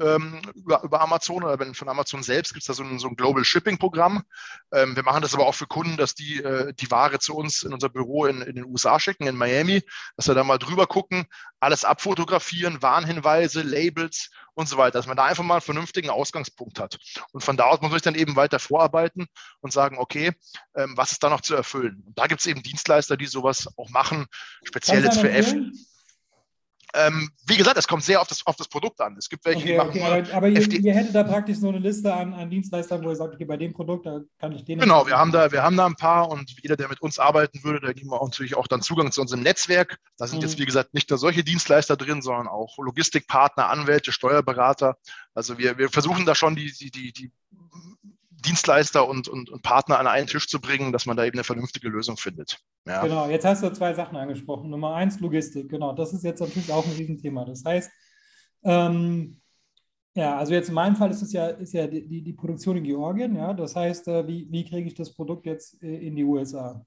Speaker 2: ähm, über, über, Amazon oder wenn von Amazon selbst gibt es da so ein, so ein Global Shipping Programm. Ähm, wir machen das aber auch für Kunden, dass die äh, die Ware zu uns in unser Büro in, in den USA schicken, in Miami, dass wir da mal drüber gucken, alles abfotografieren, Warnhinweise, Labels und so weiter, dass man da einfach mal einen vernünftigen Ausgangspunkt hat. Und von da aus muss man sich dann eben weiter vorarbeiten und sagen, okay, ähm, was ist da noch zu erfüllen? Und da gibt es eben Dienstleister, die sowas auch machen, speziell jetzt für F. Ähm, wie gesagt, es kommt sehr auf das, auf das Produkt an. Es gibt welche,
Speaker 1: okay, die machen okay, aber, aber ihr, ihr, hättet da praktisch so eine Liste an, an Dienstleistern, wo ihr sagt, okay, bei dem Produkt, da kann ich den.
Speaker 2: Genau, wir haben, da, wir haben da ein paar und jeder, der mit uns arbeiten würde, da geben wir auch natürlich auch dann Zugang zu unserem Netzwerk. Da sind mhm. jetzt, wie gesagt, nicht nur solche Dienstleister drin, sondern auch Logistikpartner, Anwälte, Steuerberater. Also wir, wir versuchen da schon die, die, die, die Dienstleister und, und, und, Partner an einen Tisch zu bringen, dass man da eben eine vernünftige Lösung findet.
Speaker 1: Ja. Genau, jetzt hast du zwei Sachen angesprochen. Nummer eins, Logistik. Genau, das ist jetzt natürlich auch ein Riesenthema. Das heißt, ähm, ja, also jetzt in meinem Fall ist es ja, ist ja die, die Produktion in Georgien. Ja, das heißt, äh, wie, wie kriege ich das Produkt jetzt äh, in die USA?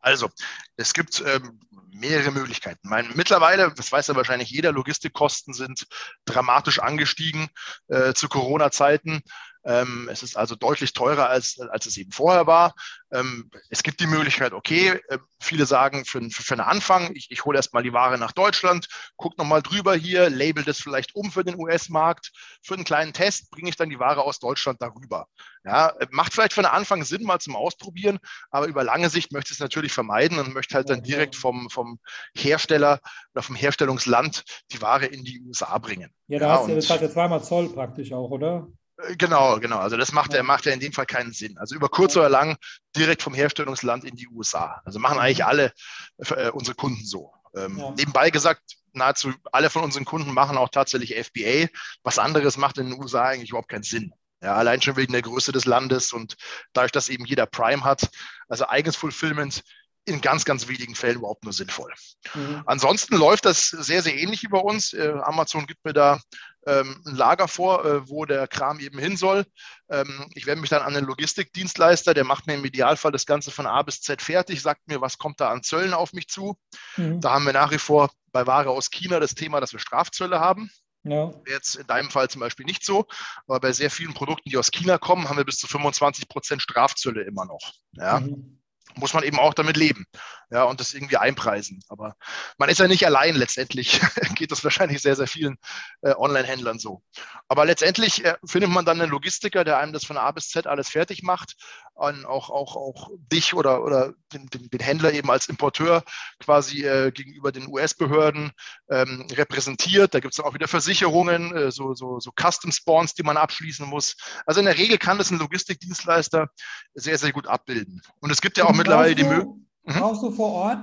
Speaker 2: Also, es gibt ähm, mehrere Möglichkeiten. Meine, mittlerweile, das weiß ja wahrscheinlich jeder, Logistikkosten sind dramatisch angestiegen äh, zu Corona-Zeiten. Ähm, es ist also deutlich teurer, als, als es eben vorher war. Ähm, es gibt die Möglichkeit, okay, äh, viele sagen für, für, für einen Anfang, ich, ich hole erstmal die Ware nach Deutschland, gucke nochmal drüber hier, label das vielleicht um für den US-Markt. Für einen kleinen Test bringe ich dann die Ware aus Deutschland darüber. Ja, macht vielleicht für einen Anfang Sinn, mal zum Ausprobieren, aber über lange Sicht möchte ich es natürlich vermeiden und möchte halt dann direkt vom, vom Hersteller oder vom Herstellungsland die Ware in die USA bringen.
Speaker 1: Ja, da ja, hast du, das hat ja zweimal Zoll praktisch auch, oder?
Speaker 2: Äh, genau, genau. Also das macht, ja. macht ja in dem Fall keinen Sinn. Also über kurz oder lang direkt vom Herstellungsland in die USA. Also machen eigentlich alle äh, unsere Kunden so. Ähm, ja. Nebenbei gesagt, nahezu alle von unseren Kunden machen auch tatsächlich FBA. Was anderes macht in den USA eigentlich überhaupt keinen Sinn. Ja, allein schon wegen der Größe des Landes und dadurch, dass eben jeder Prime hat. Also eigenes Fulfillment in ganz, ganz wenigen Fällen überhaupt nur sinnvoll. Mhm. Ansonsten läuft das sehr, sehr ähnlich bei uns. Äh, Amazon gibt mir da ähm, ein Lager vor, äh, wo der Kram eben hin soll. Ähm, ich wende mich dann an den Logistikdienstleister, der macht mir im Idealfall das Ganze von A bis Z fertig, sagt mir, was kommt da an Zöllen auf mich zu. Mhm. Da haben wir nach wie vor bei Ware aus China das Thema, dass wir Strafzölle haben. Ja. Jetzt in deinem Fall zum Beispiel nicht so, aber bei sehr vielen Produkten, die aus China kommen, haben wir bis zu 25 Prozent Strafzölle immer noch. Ja. Mhm muss man eben auch damit leben ja, und das irgendwie einpreisen. Aber man ist ja nicht allein. Letztendlich geht das wahrscheinlich sehr, sehr vielen äh, Online-Händlern so. Aber letztendlich äh, findet man dann einen Logistiker, der einem das von A bis Z alles fertig macht und auch, auch, auch dich oder, oder den, den, den Händler eben als Importeur quasi äh, gegenüber den US-Behörden ähm, repräsentiert. Da gibt es dann auch wieder Versicherungen, äh, so, so, so Custom-Spawns, die man abschließen muss. Also in der Regel kann das ein Logistikdienstleister sehr, sehr gut abbilden. Und es gibt ja auch mittlerweile die Möglichkeit.
Speaker 1: Mhm. Brauchst du vor Ort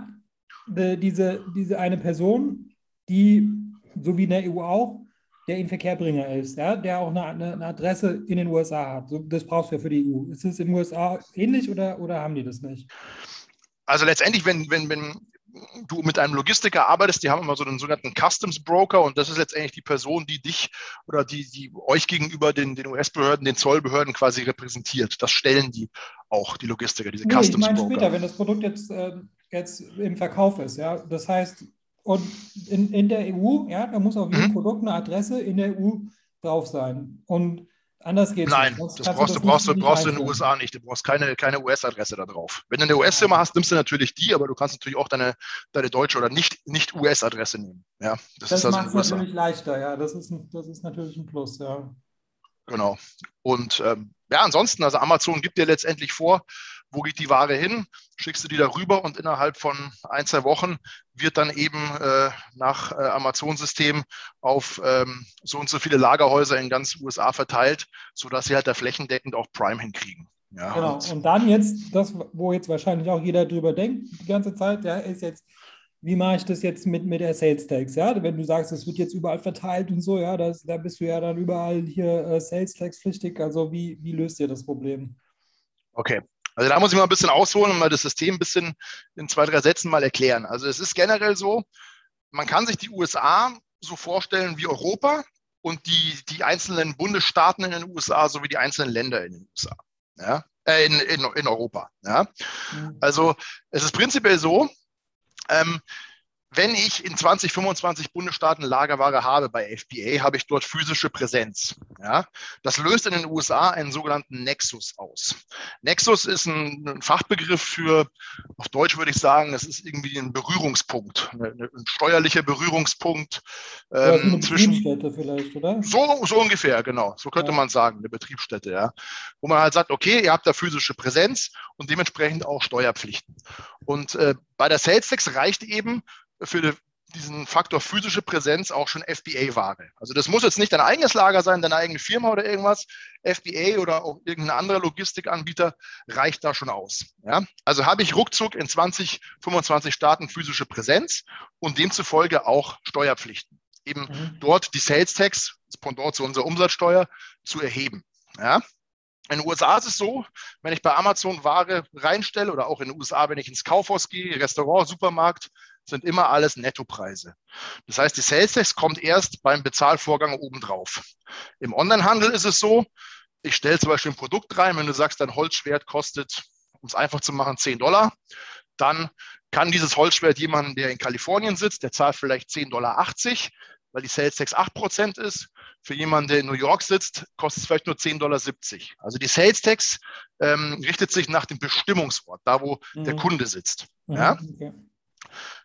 Speaker 1: äh, diese, diese eine Person, die, so wie in der EU auch, der Inverkehrbringer ist, ja, der auch eine, eine, Adresse in den USA hat. So, das brauchst du ja für die EU. Ist es in den USA ähnlich oder, oder haben die das nicht?
Speaker 2: Also letztendlich, wenn, wenn, wenn du mit einem Logistiker arbeitest, die haben immer so einen sogenannten Customs Broker und das ist letztendlich die Person, die dich oder die, die euch gegenüber den, den US-Behörden, den Zollbehörden quasi repräsentiert. Das stellen die auch, die Logistiker, diese nee, Customs
Speaker 1: ich meine später, wenn das Produkt jetzt, äh, jetzt im Verkauf ist, ja, das heißt, und in, in der EU, ja, da muss auf jedem mhm. Produkt eine Adresse in der EU drauf sein. Und Anders geht
Speaker 2: es Nein, das brauchst, du, brauchst, du, brauchst du in den USA nicht. Du brauchst keine, keine US-Adresse da drauf. Wenn du eine US-Firma hast, nimmst du natürlich die, aber du kannst natürlich auch deine, deine deutsche oder nicht, nicht US-Adresse nehmen. Ja,
Speaker 1: das, das also macht es natürlich leichter, ja. Das ist, das ist natürlich ein Plus, ja.
Speaker 2: Genau. Und ähm, ja, ansonsten, also Amazon gibt dir letztendlich vor, wo geht die Ware hin, schickst du die darüber und innerhalb von ein, zwei Wochen wird dann eben äh, nach äh, Amazon-System auf ähm, so und so viele Lagerhäuser in ganz USA verteilt, sodass sie halt da flächendeckend auch Prime hinkriegen.
Speaker 1: Ja, genau. Und, und dann jetzt, das, wo jetzt wahrscheinlich auch jeder drüber denkt, die ganze Zeit, ja, ist jetzt, wie mache ich das jetzt mit, mit der Sales Tax? Ja, wenn du sagst, es wird jetzt überall verteilt und so, ja, das, da bist du ja dann überall hier äh, Sales Tax pflichtig. Also wie, wie löst ihr das Problem?
Speaker 2: Okay, also da muss ich mal ein bisschen ausholen und mal das System ein bisschen in zwei, drei Sätzen mal erklären. Also es ist generell so, man kann sich die USA so vorstellen wie Europa und die, die einzelnen Bundesstaaten in den USA sowie die einzelnen Länder in den USA. Ja? Äh, in, in, in Europa. Ja? Mhm. Also es ist prinzipiell so, ähm, wenn ich in 20, 25 Bundesstaaten Lagerware habe bei FBA, habe ich dort physische Präsenz. Ja? Das löst in den USA einen sogenannten Nexus aus. Nexus ist ein, ein Fachbegriff für, auf Deutsch würde ich sagen, es ist irgendwie ein Berührungspunkt, ein steuerlicher Berührungspunkt
Speaker 1: ähm, eine zwischen. Betriebsstätte vielleicht, oder?
Speaker 2: So, so ungefähr, genau. So könnte ja. man sagen, eine Betriebsstätte, ja. Wo man halt sagt, okay, ihr habt da physische Präsenz und dementsprechend auch Steuerpflichten. Und äh, bei der Sales Tax reicht eben, für, diesen Faktor physische Präsenz auch schon FBA-Ware. Also das muss jetzt nicht dein eigenes Lager sein, deine eigene Firma oder irgendwas. FBA oder auch irgendein anderer Logistikanbieter reicht da schon aus. Ja? Also habe ich ruckzuck in 20, 25 Staaten physische Präsenz und demzufolge auch Steuerpflichten. Eben mhm. dort die Sales Tax, das Pendant zu unserer Umsatzsteuer, zu erheben. Ja? In den USA ist es so, wenn ich bei Amazon Ware reinstelle oder auch in den USA, wenn ich ins Kaufhaus gehe, Restaurant, Supermarkt, sind immer alles Nettopreise. Das heißt, die Sales Tax kommt erst beim Bezahlvorgang obendrauf. Im Onlinehandel ist es so, ich stelle zum Beispiel ein Produkt rein, wenn du sagst, dein Holzschwert kostet, um es einfach zu machen, 10 Dollar, dann kann dieses Holzschwert jemanden, der in Kalifornien sitzt, der zahlt vielleicht 10,80 Dollar, weil die Sales Tax 8% ist. Für jemanden, der in New York sitzt, kostet es vielleicht nur 10,70 Dollar. Also die Sales Tax ähm, richtet sich nach dem Bestimmungsort, da wo mhm. der Kunde sitzt. Mhm, ja? Okay.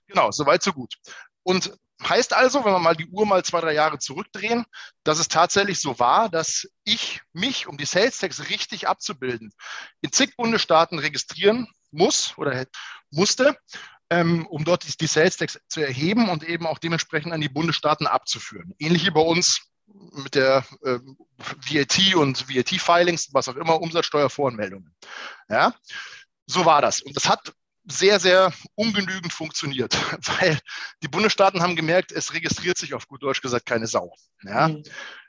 Speaker 2: Genau, soweit, so gut. Und heißt also, wenn wir mal die Uhr mal zwei, drei Jahre zurückdrehen, dass es tatsächlich so war, dass ich mich, um die Sales Tax richtig abzubilden, in zig Bundesstaaten registrieren muss oder musste, ähm, um dort die, die Sales Tax zu erheben und eben auch dementsprechend an die Bundesstaaten abzuführen. Ähnlich wie bei uns mit der äh, VAT und VAT-Filings, was auch immer, Umsatzsteuervoranmeldungen. Ja, so war das. Und das hat sehr, sehr ungenügend funktioniert, weil die Bundesstaaten haben gemerkt, es registriert sich auf gut Deutsch gesagt keine Sau. Ja? Mhm.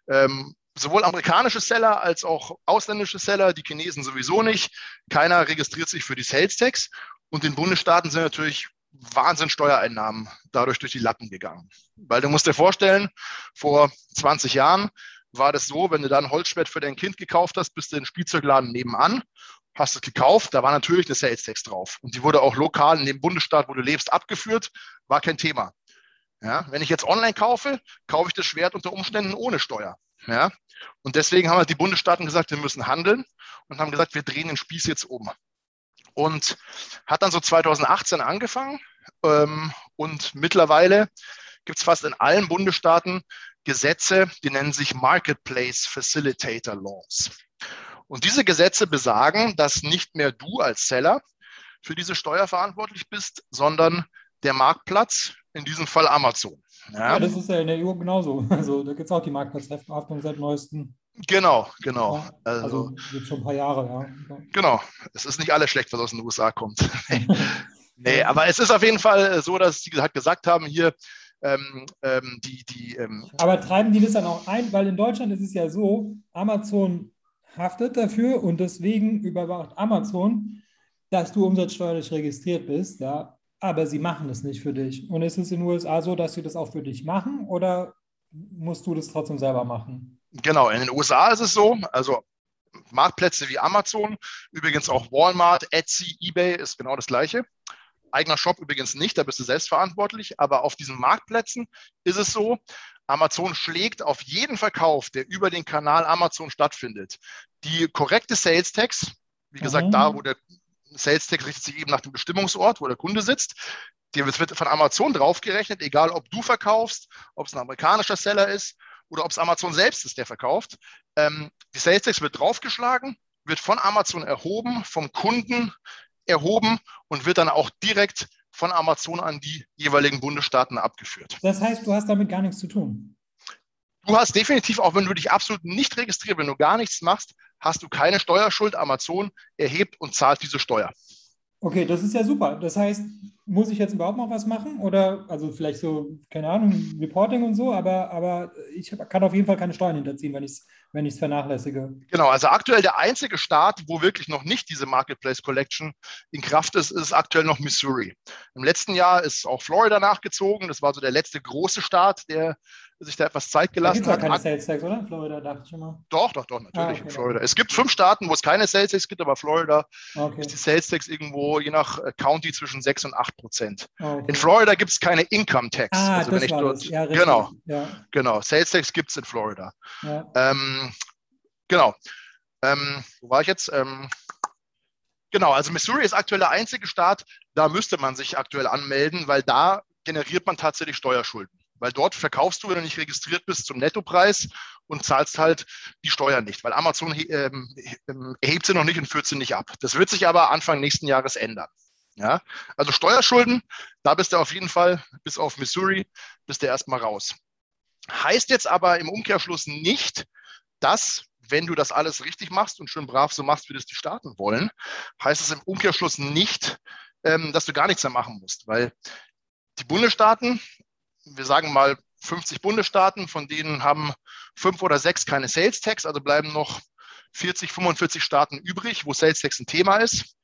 Speaker 2: Ähm, sowohl amerikanische Seller als auch ausländische Seller, die Chinesen sowieso nicht. Keiner registriert sich für die Sales Tax. Und den Bundesstaaten sind natürlich Wahnsinn Steuereinnahmen dadurch durch die Lappen gegangen. Weil du musst dir vorstellen, vor 20 Jahren war das so, wenn du da ein Holzschwert für dein Kind gekauft hast, bist du in den Spielzeugladen nebenan hast es gekauft, da war natürlich eine Sales Tax drauf. Und die wurde auch lokal in dem Bundesstaat, wo du lebst, abgeführt, war kein Thema. Ja, wenn ich jetzt online kaufe, kaufe ich das Schwert unter Umständen ohne Steuer. Ja, und deswegen haben halt die Bundesstaaten gesagt, wir müssen handeln und haben gesagt, wir drehen den Spieß jetzt um. Und hat dann so 2018 angefangen ähm, und mittlerweile gibt es fast in allen Bundesstaaten Gesetze, die nennen sich Marketplace Facilitator Laws. Und diese Gesetze besagen, dass nicht mehr du als Seller für diese Steuer verantwortlich bist, sondern der Marktplatz, in diesem Fall Amazon.
Speaker 1: Ja, ja das ist ja in der EU genauso. Also da gibt es auch die Marktplatzhaftung seit neuestem.
Speaker 2: Genau, genau.
Speaker 1: Also, also schon ein paar Jahre, ja.
Speaker 2: Genau. Es ist nicht alles schlecht, was aus den USA kommt. nee, aber es ist auf jeden Fall so, dass sie halt gesagt haben, hier, ähm, ähm, die, die. Ähm,
Speaker 1: aber treiben die das dann auch ein? Weil in Deutschland ist es ja so, Amazon haftet dafür und deswegen überwacht Amazon, dass du umsatzsteuerlich registriert bist, ja, aber sie machen das nicht für dich. Und ist es in den USA so, dass sie das auch für dich machen oder musst du das trotzdem selber machen?
Speaker 2: Genau, in den USA ist es so, also Marktplätze wie Amazon, übrigens auch Walmart, Etsy, eBay ist genau das gleiche. Eigener Shop übrigens nicht, da bist du selbst verantwortlich, aber auf diesen Marktplätzen ist es so, Amazon schlägt auf jeden Verkauf, der über den Kanal Amazon stattfindet, die korrekte Sales Tax, wie gesagt, mhm. da, wo der Sales Tax richtet sich eben nach dem Bestimmungsort, wo der Kunde sitzt. Die wird von Amazon draufgerechnet, egal ob du verkaufst, ob es ein amerikanischer Seller ist oder ob es Amazon selbst ist, der verkauft. Ähm, die Sales Tax wird draufgeschlagen, wird von Amazon erhoben, vom Kunden erhoben und wird dann auch direkt von Amazon an die jeweiligen Bundesstaaten abgeführt.
Speaker 1: Das heißt, du hast damit gar nichts zu tun.
Speaker 2: Du hast definitiv, auch wenn du dich absolut nicht registrierst, wenn du gar nichts machst, hast du keine Steuerschuld. Amazon erhebt und zahlt diese Steuer.
Speaker 1: Okay, das ist ja super. Das heißt, muss ich jetzt überhaupt noch was machen? Oder, also vielleicht so, keine Ahnung, Reporting und so, aber, aber ich kann auf jeden Fall keine Steuern hinterziehen, wenn ich es wenn vernachlässige.
Speaker 2: Genau, also aktuell der einzige Staat, wo wirklich noch nicht diese Marketplace Collection in Kraft ist, ist aktuell noch Missouri. Im letzten Jahr ist auch Florida nachgezogen. Das war so der letzte große Staat, der sich da etwas Zeit gelassen da
Speaker 1: hat. keine Sales Tax, oder? Florida, dachte ich immer.
Speaker 2: Doch, doch, doch, natürlich ah, okay, in Florida. Es gibt fünf Staaten, wo es keine Sales Tax gibt, aber Florida okay. ist die Sales Tax irgendwo je nach äh, County zwischen 6 und 8 Prozent. Okay. In Florida gibt es keine Income Tax.
Speaker 1: Ah, also wenn ich dort,
Speaker 2: ja, genau, ja. genau. Sales Tax gibt es in Florida. Ja. Ähm, genau. Ähm, wo war ich jetzt? Ähm, genau, also Missouri ist aktuell der einzige Staat, da müsste man sich aktuell anmelden, weil da generiert man tatsächlich Steuerschulden weil dort verkaufst du, wenn du nicht registriert bist, zum Nettopreis und zahlst halt die Steuern nicht, weil Amazon ähm, ähm, erhebt sie noch nicht und führt sie nicht ab. Das wird sich aber Anfang nächsten Jahres ändern. Ja, also Steuerschulden, da bist du auf jeden Fall bis auf Missouri, bist du erstmal raus. Heißt jetzt aber im Umkehrschluss nicht, dass, wenn du das alles richtig machst und schön brav so machst, wie das die Staaten wollen, heißt es im Umkehrschluss nicht, ähm, dass du gar nichts mehr machen musst, weil die Bundesstaaten, wir sagen mal 50 Bundesstaaten, von denen haben fünf oder sechs keine Sales Tax, also bleiben noch 40, 45 Staaten übrig, wo Sales Tax ein Thema ist.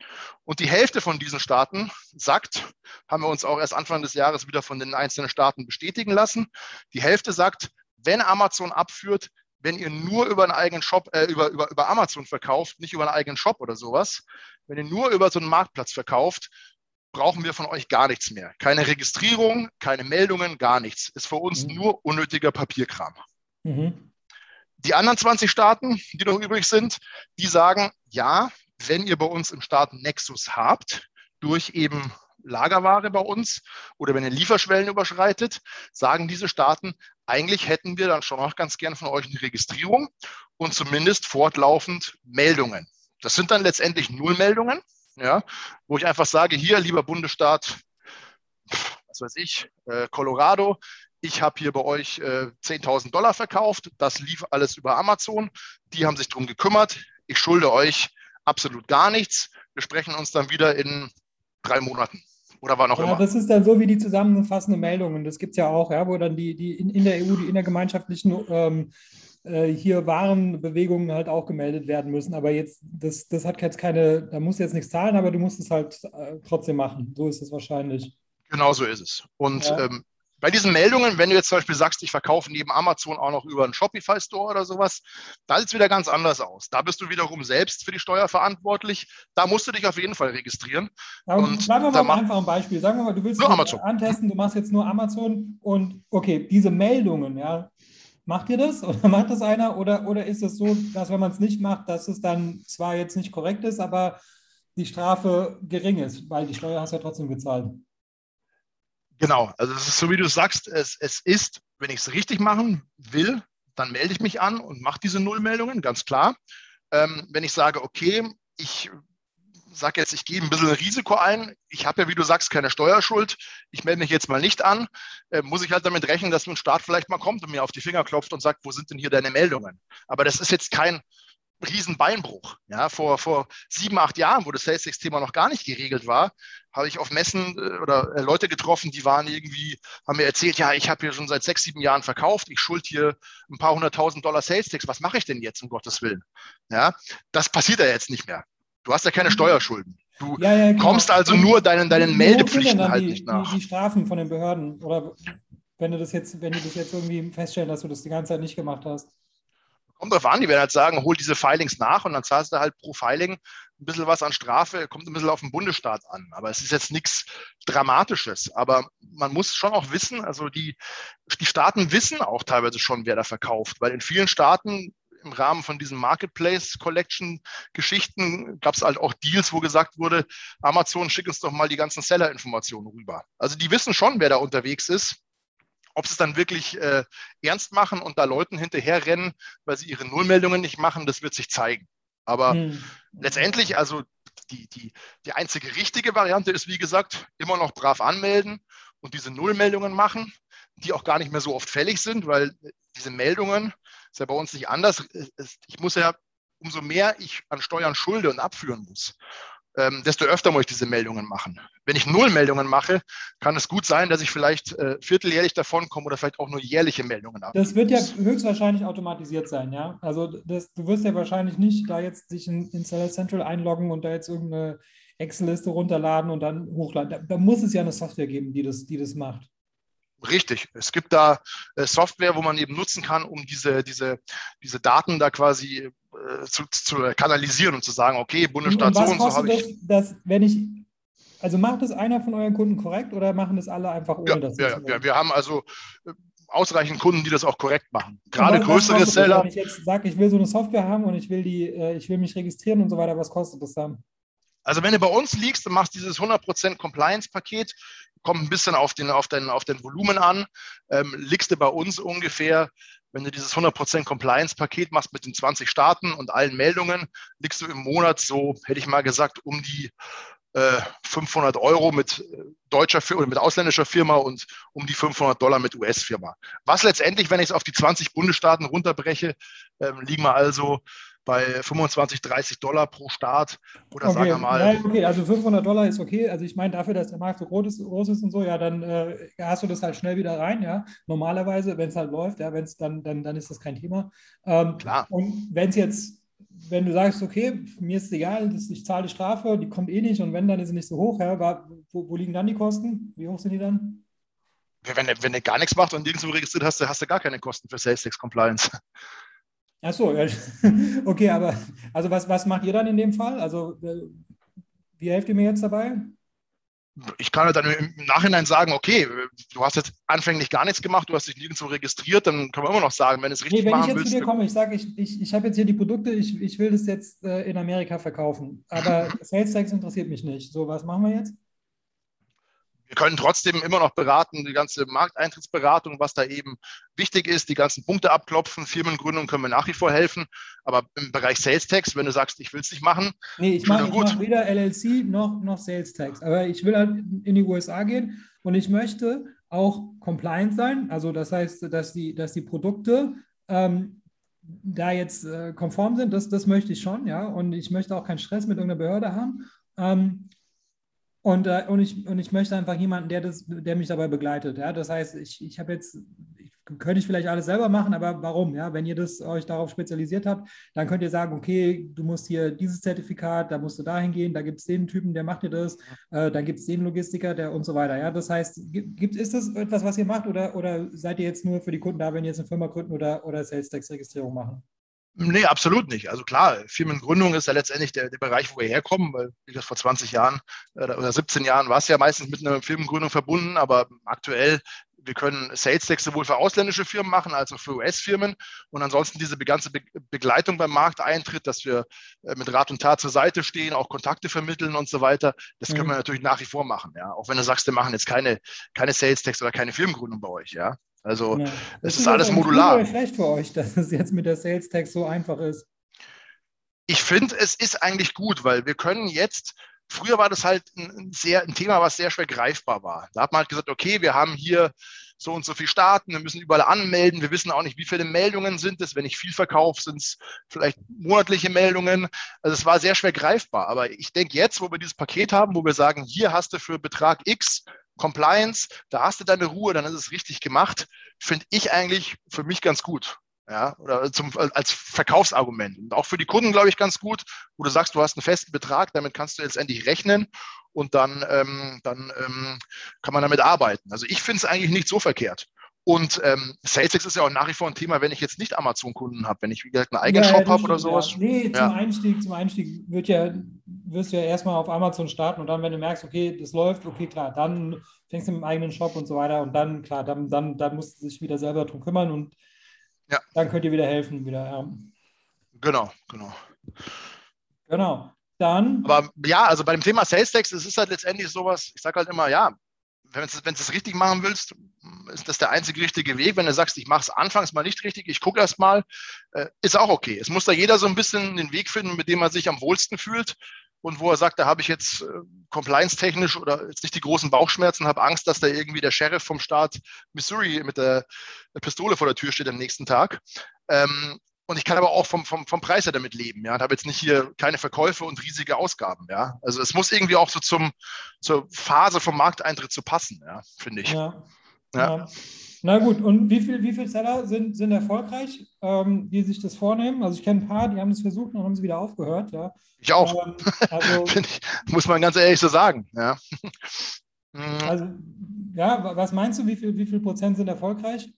Speaker 2: Und die Hälfte von diesen Staaten sagt, haben wir uns auch erst Anfang des Jahres wieder von den einzelnen Staaten bestätigen lassen. Die Hälfte sagt, wenn Amazon abführt, wenn ihr nur über einen eigenen Shop, äh, über, über, über Amazon verkauft, nicht über einen eigenen Shop oder sowas, wenn ihr nur über so einen Marktplatz verkauft, brauchen wir von euch gar nichts mehr. Keine Registrierung, keine Meldungen, gar nichts. Ist für uns mhm. nur unnötiger Papierkram. Mhm. Die anderen 20 Staaten, die noch übrig sind, die sagen, ja, wenn ihr bei uns im Staat Nexus habt, durch eben Lagerware bei uns oder wenn ihr Lieferschwellen überschreitet, sagen diese Staaten, eigentlich hätten wir dann schon auch ganz gern von euch eine Registrierung und zumindest fortlaufend Meldungen. Das sind dann letztendlich Nullmeldungen, ja, wo ich einfach sage, hier, lieber Bundesstaat, was weiß ich, äh, Colorado, ich habe hier bei euch äh, 10.000 Dollar verkauft, das lief alles über Amazon, die haben sich darum gekümmert, ich schulde euch absolut gar nichts, wir sprechen uns dann wieder in drei Monaten oder war noch ja, immer.
Speaker 1: Das ist dann so wie die zusammenfassenden Meldungen, das gibt es ja auch, ja, wo dann die, die in, in der EU die innergemeinschaftlichen ähm, äh, hier Warenbewegungen halt auch gemeldet werden müssen. Aber jetzt, das, das hat jetzt keine, da musst du jetzt nichts zahlen, aber du musst es halt äh, trotzdem machen. So ist es wahrscheinlich.
Speaker 2: Genau so ist es. Und ja. ähm, bei diesen Meldungen, wenn du jetzt zum Beispiel sagst, ich verkaufe neben Amazon auch noch über einen Shopify-Store oder sowas, da sieht es wieder ganz anders aus. Da bist du wiederum selbst für die Steuer verantwortlich. Da musst du dich auf jeden Fall registrieren.
Speaker 1: Aber und sagen wir mal einfach ein Beispiel. Sagen wir mal, du willst nur Amazon. antesten, du machst jetzt nur Amazon und okay, diese Meldungen, ja, Macht ihr das oder macht das einer? Oder, oder ist es so, dass wenn man es nicht macht, dass es dann zwar jetzt nicht korrekt ist, aber die Strafe gering ist, weil die Steuer hast du ja trotzdem gezahlt?
Speaker 2: Genau, also es ist so, wie du sagst, es, es ist, wenn ich es richtig machen will, dann melde ich mich an und mache diese Nullmeldungen, ganz klar. Ähm, wenn ich sage, okay, ich sage jetzt, ich gehe ein bisschen Risiko ein. Ich habe ja, wie du sagst, keine Steuerschuld. Ich melde mich jetzt mal nicht an. Äh, muss ich halt damit rechnen, dass ein Staat vielleicht mal kommt und mir auf die Finger klopft und sagt, wo sind denn hier deine Meldungen? Aber das ist jetzt kein Riesenbeinbruch. Ja, vor, vor sieben, acht Jahren, wo das SalesX-Thema noch gar nicht geregelt war, habe ich auf Messen äh, oder äh, Leute getroffen, die waren irgendwie, haben mir erzählt, ja, ich habe hier schon seit sechs, sieben Jahren verkauft, ich schuld hier ein paar hunderttausend Dollar Sales Tax, was mache ich denn jetzt, um Gottes Willen? Ja, das passiert ja jetzt nicht mehr. Du hast ja keine mhm. Steuerschulden. Du ja, ja, genau. kommst also nur deinen, deinen Meldepflichten halt
Speaker 1: die,
Speaker 2: nicht nach.
Speaker 1: Die, die Strafen von den Behörden oder wenn du das jetzt, wenn die das jetzt irgendwie feststellen, dass du das die ganze Zeit nicht gemacht hast.
Speaker 2: Kommt drauf an, die werden halt sagen, hol diese Filings nach und dann zahlst du halt pro Filing ein bisschen was an Strafe, kommt ein bisschen auf den Bundesstaat an. Aber es ist jetzt nichts Dramatisches. Aber man muss schon auch wissen, also die, die Staaten wissen auch teilweise schon, wer da verkauft, weil in vielen Staaten im Rahmen von diesen Marketplace Collection Geschichten gab es halt auch Deals, wo gesagt wurde, Amazon schickt uns doch mal die ganzen Seller-Informationen rüber. Also die wissen schon, wer da unterwegs ist. Ob sie es dann wirklich äh, ernst machen und da Leuten hinterherrennen, weil sie ihre Nullmeldungen nicht machen, das wird sich zeigen. Aber hm. letztendlich, also die, die, die einzige richtige Variante ist, wie gesagt, immer noch brav anmelden und diese Nullmeldungen machen, die auch gar nicht mehr so oft fällig sind, weil diese Meldungen ist ja bei uns nicht anders. Ich muss ja, umso mehr ich an Steuern schulde und abführen muss, ähm, desto öfter muss ich diese Meldungen machen. Wenn ich null Meldungen mache, kann es gut sein, dass ich vielleicht äh, vierteljährlich davon komme oder vielleicht auch nur jährliche Meldungen
Speaker 1: habe. Das wird ja höchstwahrscheinlich automatisiert sein, ja. Also das, du wirst ja wahrscheinlich nicht da jetzt sich in, in Seller Central einloggen und da jetzt irgendeine Excel-Liste runterladen und dann hochladen. Da, da, muss es ja eine Software geben, die das, die das macht.
Speaker 2: Richtig. Es gibt da äh, Software, wo man eben nutzen kann, um diese, diese, diese Daten da quasi äh, zu, zu kanalisieren und zu sagen, okay, Bundesstaat
Speaker 1: und so und so habe ich. Das, wenn ich, also macht das einer von euren Kunden korrekt oder machen das alle einfach ohne
Speaker 2: ja,
Speaker 1: das?
Speaker 2: Ja, ja, wir haben also äh, ausreichend Kunden, die das auch korrekt machen. Gerade größere Seller.
Speaker 1: Wenn ich jetzt sage, ich will so eine Software haben und ich will die, ich will mich registrieren und so weiter, was kostet das dann?
Speaker 2: Also wenn du bei uns liegst und machst dieses 100% Compliance-Paket, kommt ein bisschen auf den, auf den, auf den Volumen an, ähm, liegst du bei uns ungefähr, wenn du dieses 100% Compliance-Paket machst mit den 20 Staaten und allen Meldungen, liegst du im Monat so, hätte ich mal gesagt, um die 500 äh, Euro mit äh, deutscher oder mit ausländischer Firma und um die 500 Dollar mit US-Firma. Was letztendlich, wenn ich es auf die 20 Bundesstaaten runterbreche, ähm, liegen wir also bei 25, 30 Dollar pro Staat oder
Speaker 1: okay.
Speaker 2: sagen wir mal.
Speaker 1: Ja, okay, also 500 Dollar ist okay. Also ich meine, dafür, dass der Markt so groß ist, groß ist und so, ja, dann äh, hast du das halt schnell wieder rein, ja. Normalerweise, wenn es halt läuft, ja, wenn es dann, dann, dann ist das kein Thema. Ähm,
Speaker 2: Klar.
Speaker 1: Und wenn es jetzt, wenn du sagst, okay, mir ist es egal, ich zahle die Strafe, die kommt eh nicht und wenn, dann ist sie nicht so hoch, ja, wo, wo liegen dann die Kosten? Wie hoch sind die dann?
Speaker 2: Wenn, wenn du gar nichts machst und nirgendwo registriert hast, hast du gar keine Kosten für Sales Tax Compliance.
Speaker 1: Ach so, okay, aber also was, was macht ihr dann in dem Fall? Also äh, wie helft ihr mir jetzt dabei?
Speaker 2: Ich kann dann im Nachhinein sagen, okay, du hast jetzt anfänglich gar nichts gemacht, du hast dich nirgendwo registriert, dann können wir immer noch sagen, wenn es richtig nee,
Speaker 1: wenn
Speaker 2: machen
Speaker 1: ich jetzt zu dir komme, ich sage, ich, ich, ich habe jetzt hier die Produkte, ich, ich will das jetzt äh, in Amerika verkaufen, aber Sales Tax interessiert mich nicht. So, was machen wir jetzt?
Speaker 2: Wir können trotzdem immer noch beraten, die ganze Markteintrittsberatung, was da eben wichtig ist, die ganzen Punkte abklopfen, Firmengründung können wir nach wie vor helfen. Aber im Bereich Sales Tax, wenn du sagst, ich will es nicht machen,
Speaker 1: nee, ich mache mach weder LLC noch, noch Sales Tax. Aber ich will halt in die USA gehen und ich möchte auch compliant sein. Also das heißt, dass die, dass die Produkte ähm, da jetzt äh, konform sind, das, das möchte ich schon, ja. Und ich möchte auch keinen Stress mit irgendeiner Behörde haben. Ähm, und, äh, und, ich, und ich möchte einfach jemanden, der, das, der mich dabei begleitet. Ja? Das heißt, ich, ich habe jetzt, ich, könnte ich vielleicht alles selber machen, aber warum? Ja? Wenn ihr das euch darauf spezialisiert habt, dann könnt ihr sagen, okay, du musst hier dieses Zertifikat, da musst du dahin gehen, da gibt es den Typen, der macht dir das, äh, dann gibt es den Logistiker, der und so weiter. Ja? Das heißt, gibt, ist das etwas, was ihr macht oder, oder seid ihr jetzt nur für die Kunden da, wenn ihr jetzt eine Firma gründen oder, oder Sales-Tax-Registrierung machen?
Speaker 2: Nee, absolut nicht. Also klar, Firmengründung ist ja letztendlich der, der Bereich, wo wir herkommen, weil wie gesagt, vor 20 Jahren äh, oder 17 Jahren war es ja meistens mit einer Firmengründung verbunden, aber aktuell wir können Sales Tax sowohl für ausländische Firmen machen als auch für US-Firmen. Und ansonsten diese ganze Begleitung beim Markteintritt, dass wir äh, mit Rat und Tat zur Seite stehen, auch Kontakte vermitteln und so weiter, das können mhm. wir natürlich nach wie vor machen. Ja? Auch wenn du sagst, wir machen jetzt keine, keine Sales Tax oder keine Firmengründung bei euch. Ja? Also ja. es ist, alles modular.
Speaker 1: Das ist schlecht für euch, dass es jetzt mit der Sales Tax so einfach ist.
Speaker 2: Ich finde, es ist eigentlich gut, weil wir können jetzt Früher war das halt ein, sehr, ein Thema, was sehr schwer greifbar war. Da hat man halt gesagt, okay, wir haben hier so und so viele Staaten, wir müssen überall anmelden, wir wissen auch nicht, wie viele Meldungen sind es. Wenn ich viel verkaufe, sind es vielleicht monatliche Meldungen. Also es war sehr schwer greifbar. Aber ich denke jetzt, wo wir dieses Paket haben, wo wir sagen, hier hast du für Betrag X Compliance, da hast du deine Ruhe, dann ist es richtig gemacht, finde ich eigentlich für mich ganz gut. Ja, oder zum, als Verkaufsargument. Und auch für die Kunden, glaube ich, ganz gut, wo du sagst, du hast einen festen Betrag, damit kannst du letztendlich rechnen und dann, ähm, dann ähm, kann man damit arbeiten. Also ich finde es eigentlich nicht so verkehrt. Und ähm, SalesX ist ja auch nach wie vor ein Thema, wenn ich jetzt nicht Amazon-Kunden habe, wenn ich wie gesagt einen eigenen ja, Shop ja, habe oder sowas.
Speaker 1: Ja. Nee, zum Einstieg, zum Einstieg wird ja, wirst du ja erstmal auf Amazon starten und dann, wenn du merkst, okay, das läuft, okay, klar, dann fängst du mit dem eigenen Shop und so weiter und dann, klar, dann, dann, dann musst du dich wieder selber drum kümmern und dann könnt ihr wieder helfen, wieder.
Speaker 2: Genau, genau.
Speaker 1: Genau. Dann.
Speaker 2: Aber ja, also bei dem Thema Sales Tax, es ist halt letztendlich sowas, ich sage halt immer, ja, wenn du es richtig machen willst, ist das der einzige richtige Weg. Wenn du sagst, ich mache es anfangs mal nicht richtig, ich gucke erst mal, äh, ist auch okay. Es muss da jeder so ein bisschen den Weg finden, mit dem er sich am wohlsten fühlt und wo er sagt, da habe ich jetzt äh, compliance-technisch oder jetzt nicht die großen Bauchschmerzen, habe Angst, dass da irgendwie der Sheriff vom Staat Missouri mit der, der Pistole vor der Tür steht am nächsten Tag. Ähm, und ich kann aber auch vom, vom, vom Preis her damit leben. Ja, und habe jetzt nicht hier keine Verkäufe und riesige Ausgaben. Ja, also es muss irgendwie auch so zum, zur Phase vom Markteintritt zu passen, ja, finde ich.
Speaker 1: Ja. ja. ja. Na gut, und wie viele wie viel Seller sind, sind erfolgreich, ähm, die sich das vornehmen? Also ich kenne ein paar, die haben es versucht und haben sie wieder aufgehört. Ja.
Speaker 2: Ich auch. Ähm, also, ich, muss man ganz ehrlich so sagen. Ja.
Speaker 1: also, ja, was meinst du, wie viel, wie viel Prozent sind erfolgreich?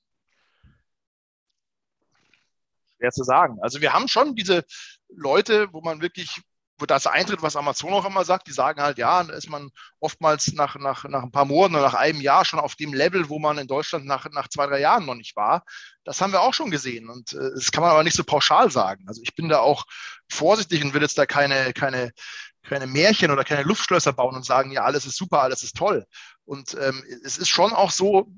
Speaker 2: Schwer zu sagen. Also wir haben schon diese Leute, wo man wirklich, wo das eintritt, was Amazon auch immer sagt, die sagen halt, ja, da ist man oftmals nach, nach, nach ein paar Monaten oder nach einem Jahr schon auf dem Level, wo man in Deutschland nach, nach zwei, drei Jahren noch nicht war. Das haben wir auch schon gesehen und äh, das kann man aber nicht so pauschal sagen. Also ich bin da auch vorsichtig und will jetzt da keine, keine, keine Märchen oder keine Luftschlösser bauen und sagen, ja, alles ist super, alles ist toll. Und ähm, es ist schon auch so,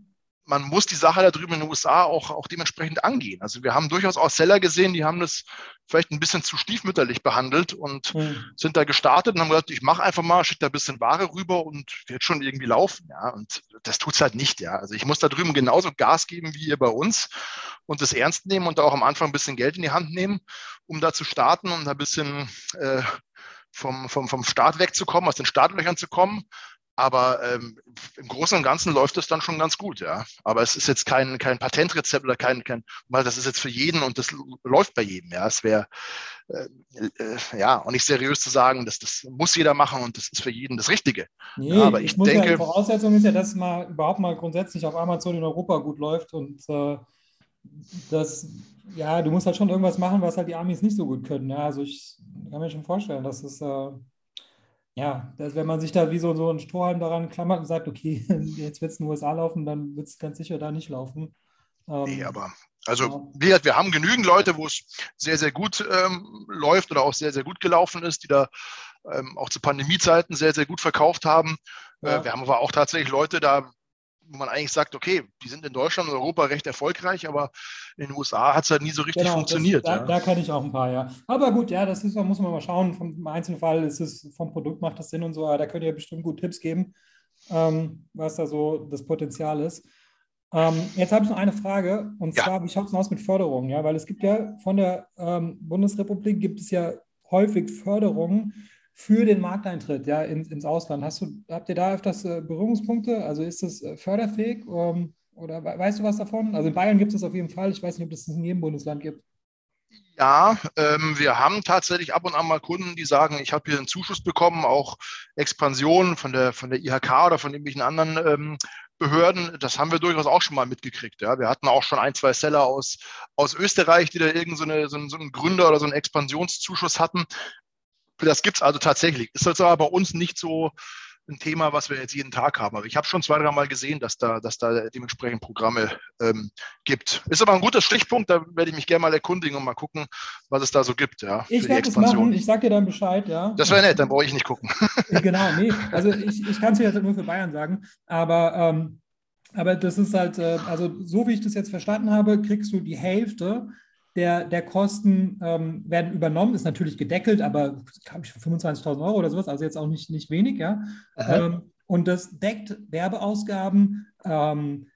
Speaker 2: man muss die Sache da drüben in den USA auch, auch dementsprechend angehen. Also wir haben durchaus auch Seller gesehen, die haben das vielleicht ein bisschen zu stiefmütterlich behandelt und mhm. sind da gestartet und haben gesagt, ich mache einfach mal, schicke da ein bisschen Ware rüber und wird schon irgendwie laufen. Ja, und das tut es halt nicht. Ja, also ich muss da drüben genauso Gas geben wie ihr bei uns und das ernst nehmen und auch am Anfang ein bisschen Geld in die Hand nehmen, um da zu starten und ein bisschen äh, vom, vom, vom Start wegzukommen, aus den Startlöchern zu kommen. Aber ähm, im Großen und Ganzen läuft es dann schon ganz gut, ja. Aber es ist jetzt kein, kein Patentrezept oder kein, kein, weil das ist jetzt für jeden und das läuft bei jedem, ja. Es wäre äh, äh, ja auch nicht seriös zu sagen, dass das muss jeder machen und das ist für jeden das Richtige.
Speaker 1: Nee, ja, aber ich, ich denke. Ja, die Voraussetzung ist ja, dass mal überhaupt mal grundsätzlich auf Amazon in Europa gut läuft und äh, das, ja, du musst halt schon irgendwas machen, was halt die Amis nicht so gut können. Ja, also ich kann mir schon vorstellen, dass es äh, ja, dass, wenn man sich da wie so, so ein Strohhalm daran klammert und sagt, okay, jetzt wird es in den USA laufen, dann wird es ganz sicher da nicht laufen.
Speaker 2: Ähm, nee, aber also ja. wir, wir haben genügend Leute, wo es sehr, sehr gut ähm, läuft oder auch sehr, sehr gut gelaufen ist, die da ähm, auch zu Pandemiezeiten sehr, sehr gut verkauft haben. Äh, ja. Äh, wir haben aber auch tatsächlich Leute, da wo man eigentlich sagt, okay, die sind in Deutschland und Europa recht erfolgreich, aber in den USA hat es halt nie so richtig genau, funktioniert.
Speaker 1: Das, da, ja. da kann ich auch ein paar, ja. Aber gut, ja, das ist, da muss man mal schauen. Vom Einzelfall ist es, vom Produkt macht das Sinn und so, aber da könnt ihr bestimmt gut Tipps geben, ähm, was da so das Potenzial ist. Ähm, jetzt habe ich noch eine Frage und ja. zwar, wie schaut es aus mit Förderungen? Ja, weil es gibt ja von der ähm, Bundesrepublik gibt es ja häufig Förderungen für den Markteintritt ja, in, ins Ausland. Hast du, habt ihr da öfters äh, Berührungspunkte? Also ist das äh, förderfähig ähm, oder weißt du was davon? Also in Bayern gibt es auf jeden Fall. Ich weiß nicht, ob es das in jedem Bundesland gibt.
Speaker 2: Ja, ähm, wir haben tatsächlich ab und an mal Kunden, die sagen, ich habe hier einen Zuschuss bekommen, auch Expansion von der, von der IHK oder von irgendwelchen anderen ähm, Behörden. Das haben wir durchaus auch schon mal mitgekriegt. Ja. Wir hatten auch schon ein, zwei Seller aus, aus Österreich, die da irgendeinen so, so einen Gründer oder so einen Expansionszuschuss hatten. Das gibt es also tatsächlich. Ist also aber bei uns nicht so ein Thema, was wir jetzt jeden Tag haben. Aber ich habe schon zwei, drei Mal gesehen, dass da, dass da dementsprechend Programme ähm, gibt. Ist aber ein guter Stichpunkt, da werde ich mich gerne mal erkundigen und mal gucken, was es da so gibt. Ja,
Speaker 1: ich werde es machen, ich sage dir dann Bescheid, ja.
Speaker 2: Das wäre nett, dann brauche ich nicht gucken.
Speaker 1: genau, nee, also ich, ich kann es dir jetzt nur für Bayern sagen, aber, ähm, aber das ist halt, äh, also so wie ich das jetzt verstanden habe, kriegst du die Hälfte der, der Kosten ähm, werden übernommen, ist natürlich gedeckelt, aber glaube ich 25.000 Euro oder sowas, also jetzt auch nicht, nicht wenig, ja. Ähm, und das deckt Werbeausgaben, ähm,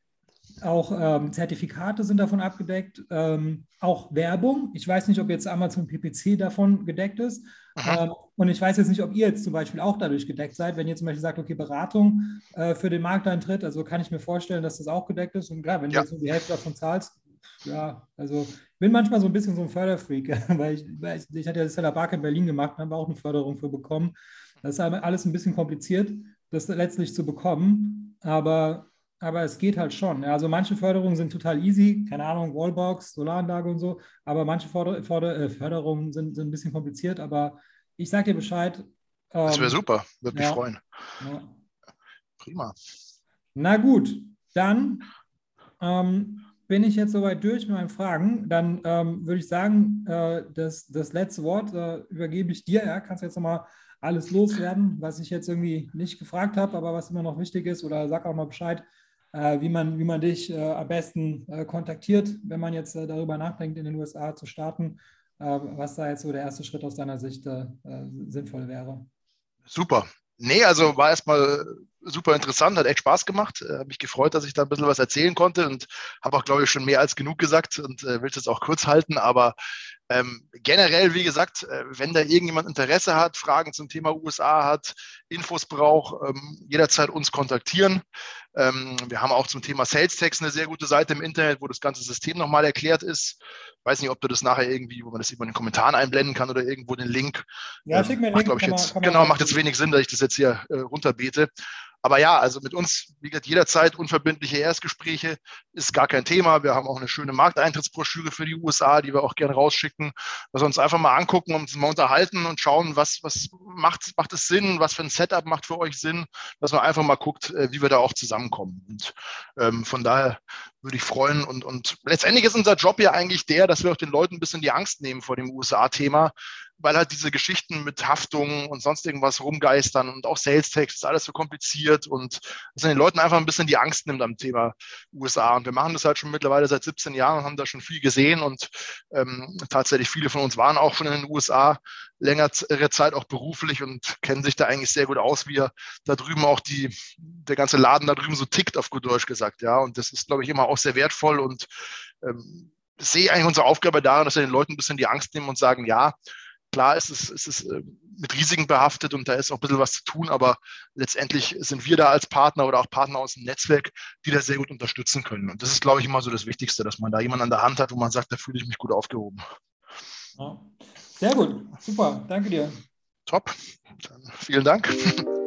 Speaker 1: auch ähm, Zertifikate sind davon abgedeckt, ähm, auch Werbung. Ich weiß nicht, ob jetzt Amazon PPC davon gedeckt ist. Ähm, und ich weiß jetzt nicht, ob ihr jetzt zum Beispiel auch dadurch gedeckt seid, wenn ihr zum Beispiel sagt, okay, Beratung äh, für den Markteintritt, also kann ich mir vorstellen, dass das auch gedeckt ist. Und klar, wenn ja. du jetzt nur die Hälfte davon zahlst, ja, also ich bin manchmal so ein bisschen so ein Förderfreak, weil ich, weil ich, ich hatte ja das Seller Bark in Berlin gemacht, haben wir auch eine Förderung für bekommen. Das ist alles ein bisschen kompliziert, das letztlich zu bekommen, aber, aber es geht halt schon. Also manche Förderungen sind total easy, keine Ahnung, Wallbox, Solaranlage und so, aber manche Förder, Förder, äh, Förderungen sind, sind ein bisschen kompliziert, aber ich sage dir Bescheid.
Speaker 2: Ähm, das wäre super, würde mich ja, freuen. Ja. Prima.
Speaker 1: Na gut, dann ähm, bin ich jetzt soweit durch mit meinen Fragen. Dann ähm, würde ich sagen, äh, das, das letzte Wort äh, übergebe ich dir. Ja, kannst jetzt nochmal alles loswerden, was ich jetzt irgendwie nicht gefragt habe, aber was immer noch wichtig ist. Oder sag auch mal Bescheid, äh, wie, man, wie man dich äh, am besten äh, kontaktiert, wenn man jetzt äh, darüber nachdenkt, in den USA zu starten. was da jetzt so der erste Schritt aus deiner Sicht sinnvoll wäre.
Speaker 2: Super. Nee, also war erstmal super interessant, hat echt Spaß gemacht. Äh, habe mich gefreut, dass ich da ein bisschen was erzählen konnte und habe auch, glaube ich, schon mehr als genug gesagt und äh, will es jetzt auch kurz halten. Aber ähm, generell, wie gesagt, äh, wenn da irgendjemand Interesse hat, Fragen zum Thema USA hat, Infos braucht, ähm, jederzeit uns kontaktieren. Ähm, wir haben auch zum Thema Sales Text eine sehr gute Seite im Internet, wo das ganze System nochmal erklärt ist. Ich weiß nicht, ob du das nachher irgendwie, wo man das über in den Kommentaren einblenden kann oder irgendwo den Link. Ja, schick mir den Link. Macht, ich, jetzt, genau, macht jetzt wenig Sinn, dass ich das jetzt hier äh, runterbete. Aber ja, also mit uns, wie gesagt, jederzeit unverbindliche Erstgespräche ist gar kein Thema. Wir haben auch eine schöne Markteintrittsbroschüre für die USA, die wir auch gerne rausschicken, dass wir uns einfach mal angucken und uns mal unterhalten und schauen, was, was macht, macht es Sinn, was für ein Setup macht für euch Sinn, dass man einfach mal guckt, äh, wie wir da auch zusammenkommen. Und ähm, von daher würde ich freuen. Und, und letztendlich ist unser Job ja eigentlich der, dass wir auch den Leuten ein bisschen die Angst nehmen vor dem USA-Thema weil halt diese Geschichten mit Haftung und sonst irgendwas rumgeistern und auch Sales Tax ist alles so kompliziert und dass den Leuten einfach ein bisschen die Angst nimmt am Thema USA. Und wir machen das halt schon mittlerweile seit 17 Jahren und haben da schon viel gesehen und ähm, tatsächlich viele von uns waren auch schon in den USA längere Zeit auch beruflich und kennen sich da eigentlich sehr gut aus, wie da drüben auch die, der ganze Laden da drüben so tickt, auf gut Deutsch gesagt, ja. Und das ist, glaube ich, immer auch sehr wertvoll und ähm, sehe eigentlich unsere Aufgabe darin, dass wir den Leuten ein bisschen die Angst nehmen und sagen, ja, Klar ist es, ist es äh, mit Risiken behaftet und da ist auch ein bisschen was zu tun, aber letztendlich sind wir da als Partner oder auch Partner aus dem Netzwerk, die da sehr gut unterstützen können. Und das ist, glaube ich, immer so das Wichtigste, dass man da jemanden an der Hand hat, wo man sagt, da fühle ich mich gut aufgehoben.
Speaker 1: Ja. Sehr gut, super, danke dir.
Speaker 2: Top, Dann vielen Dank.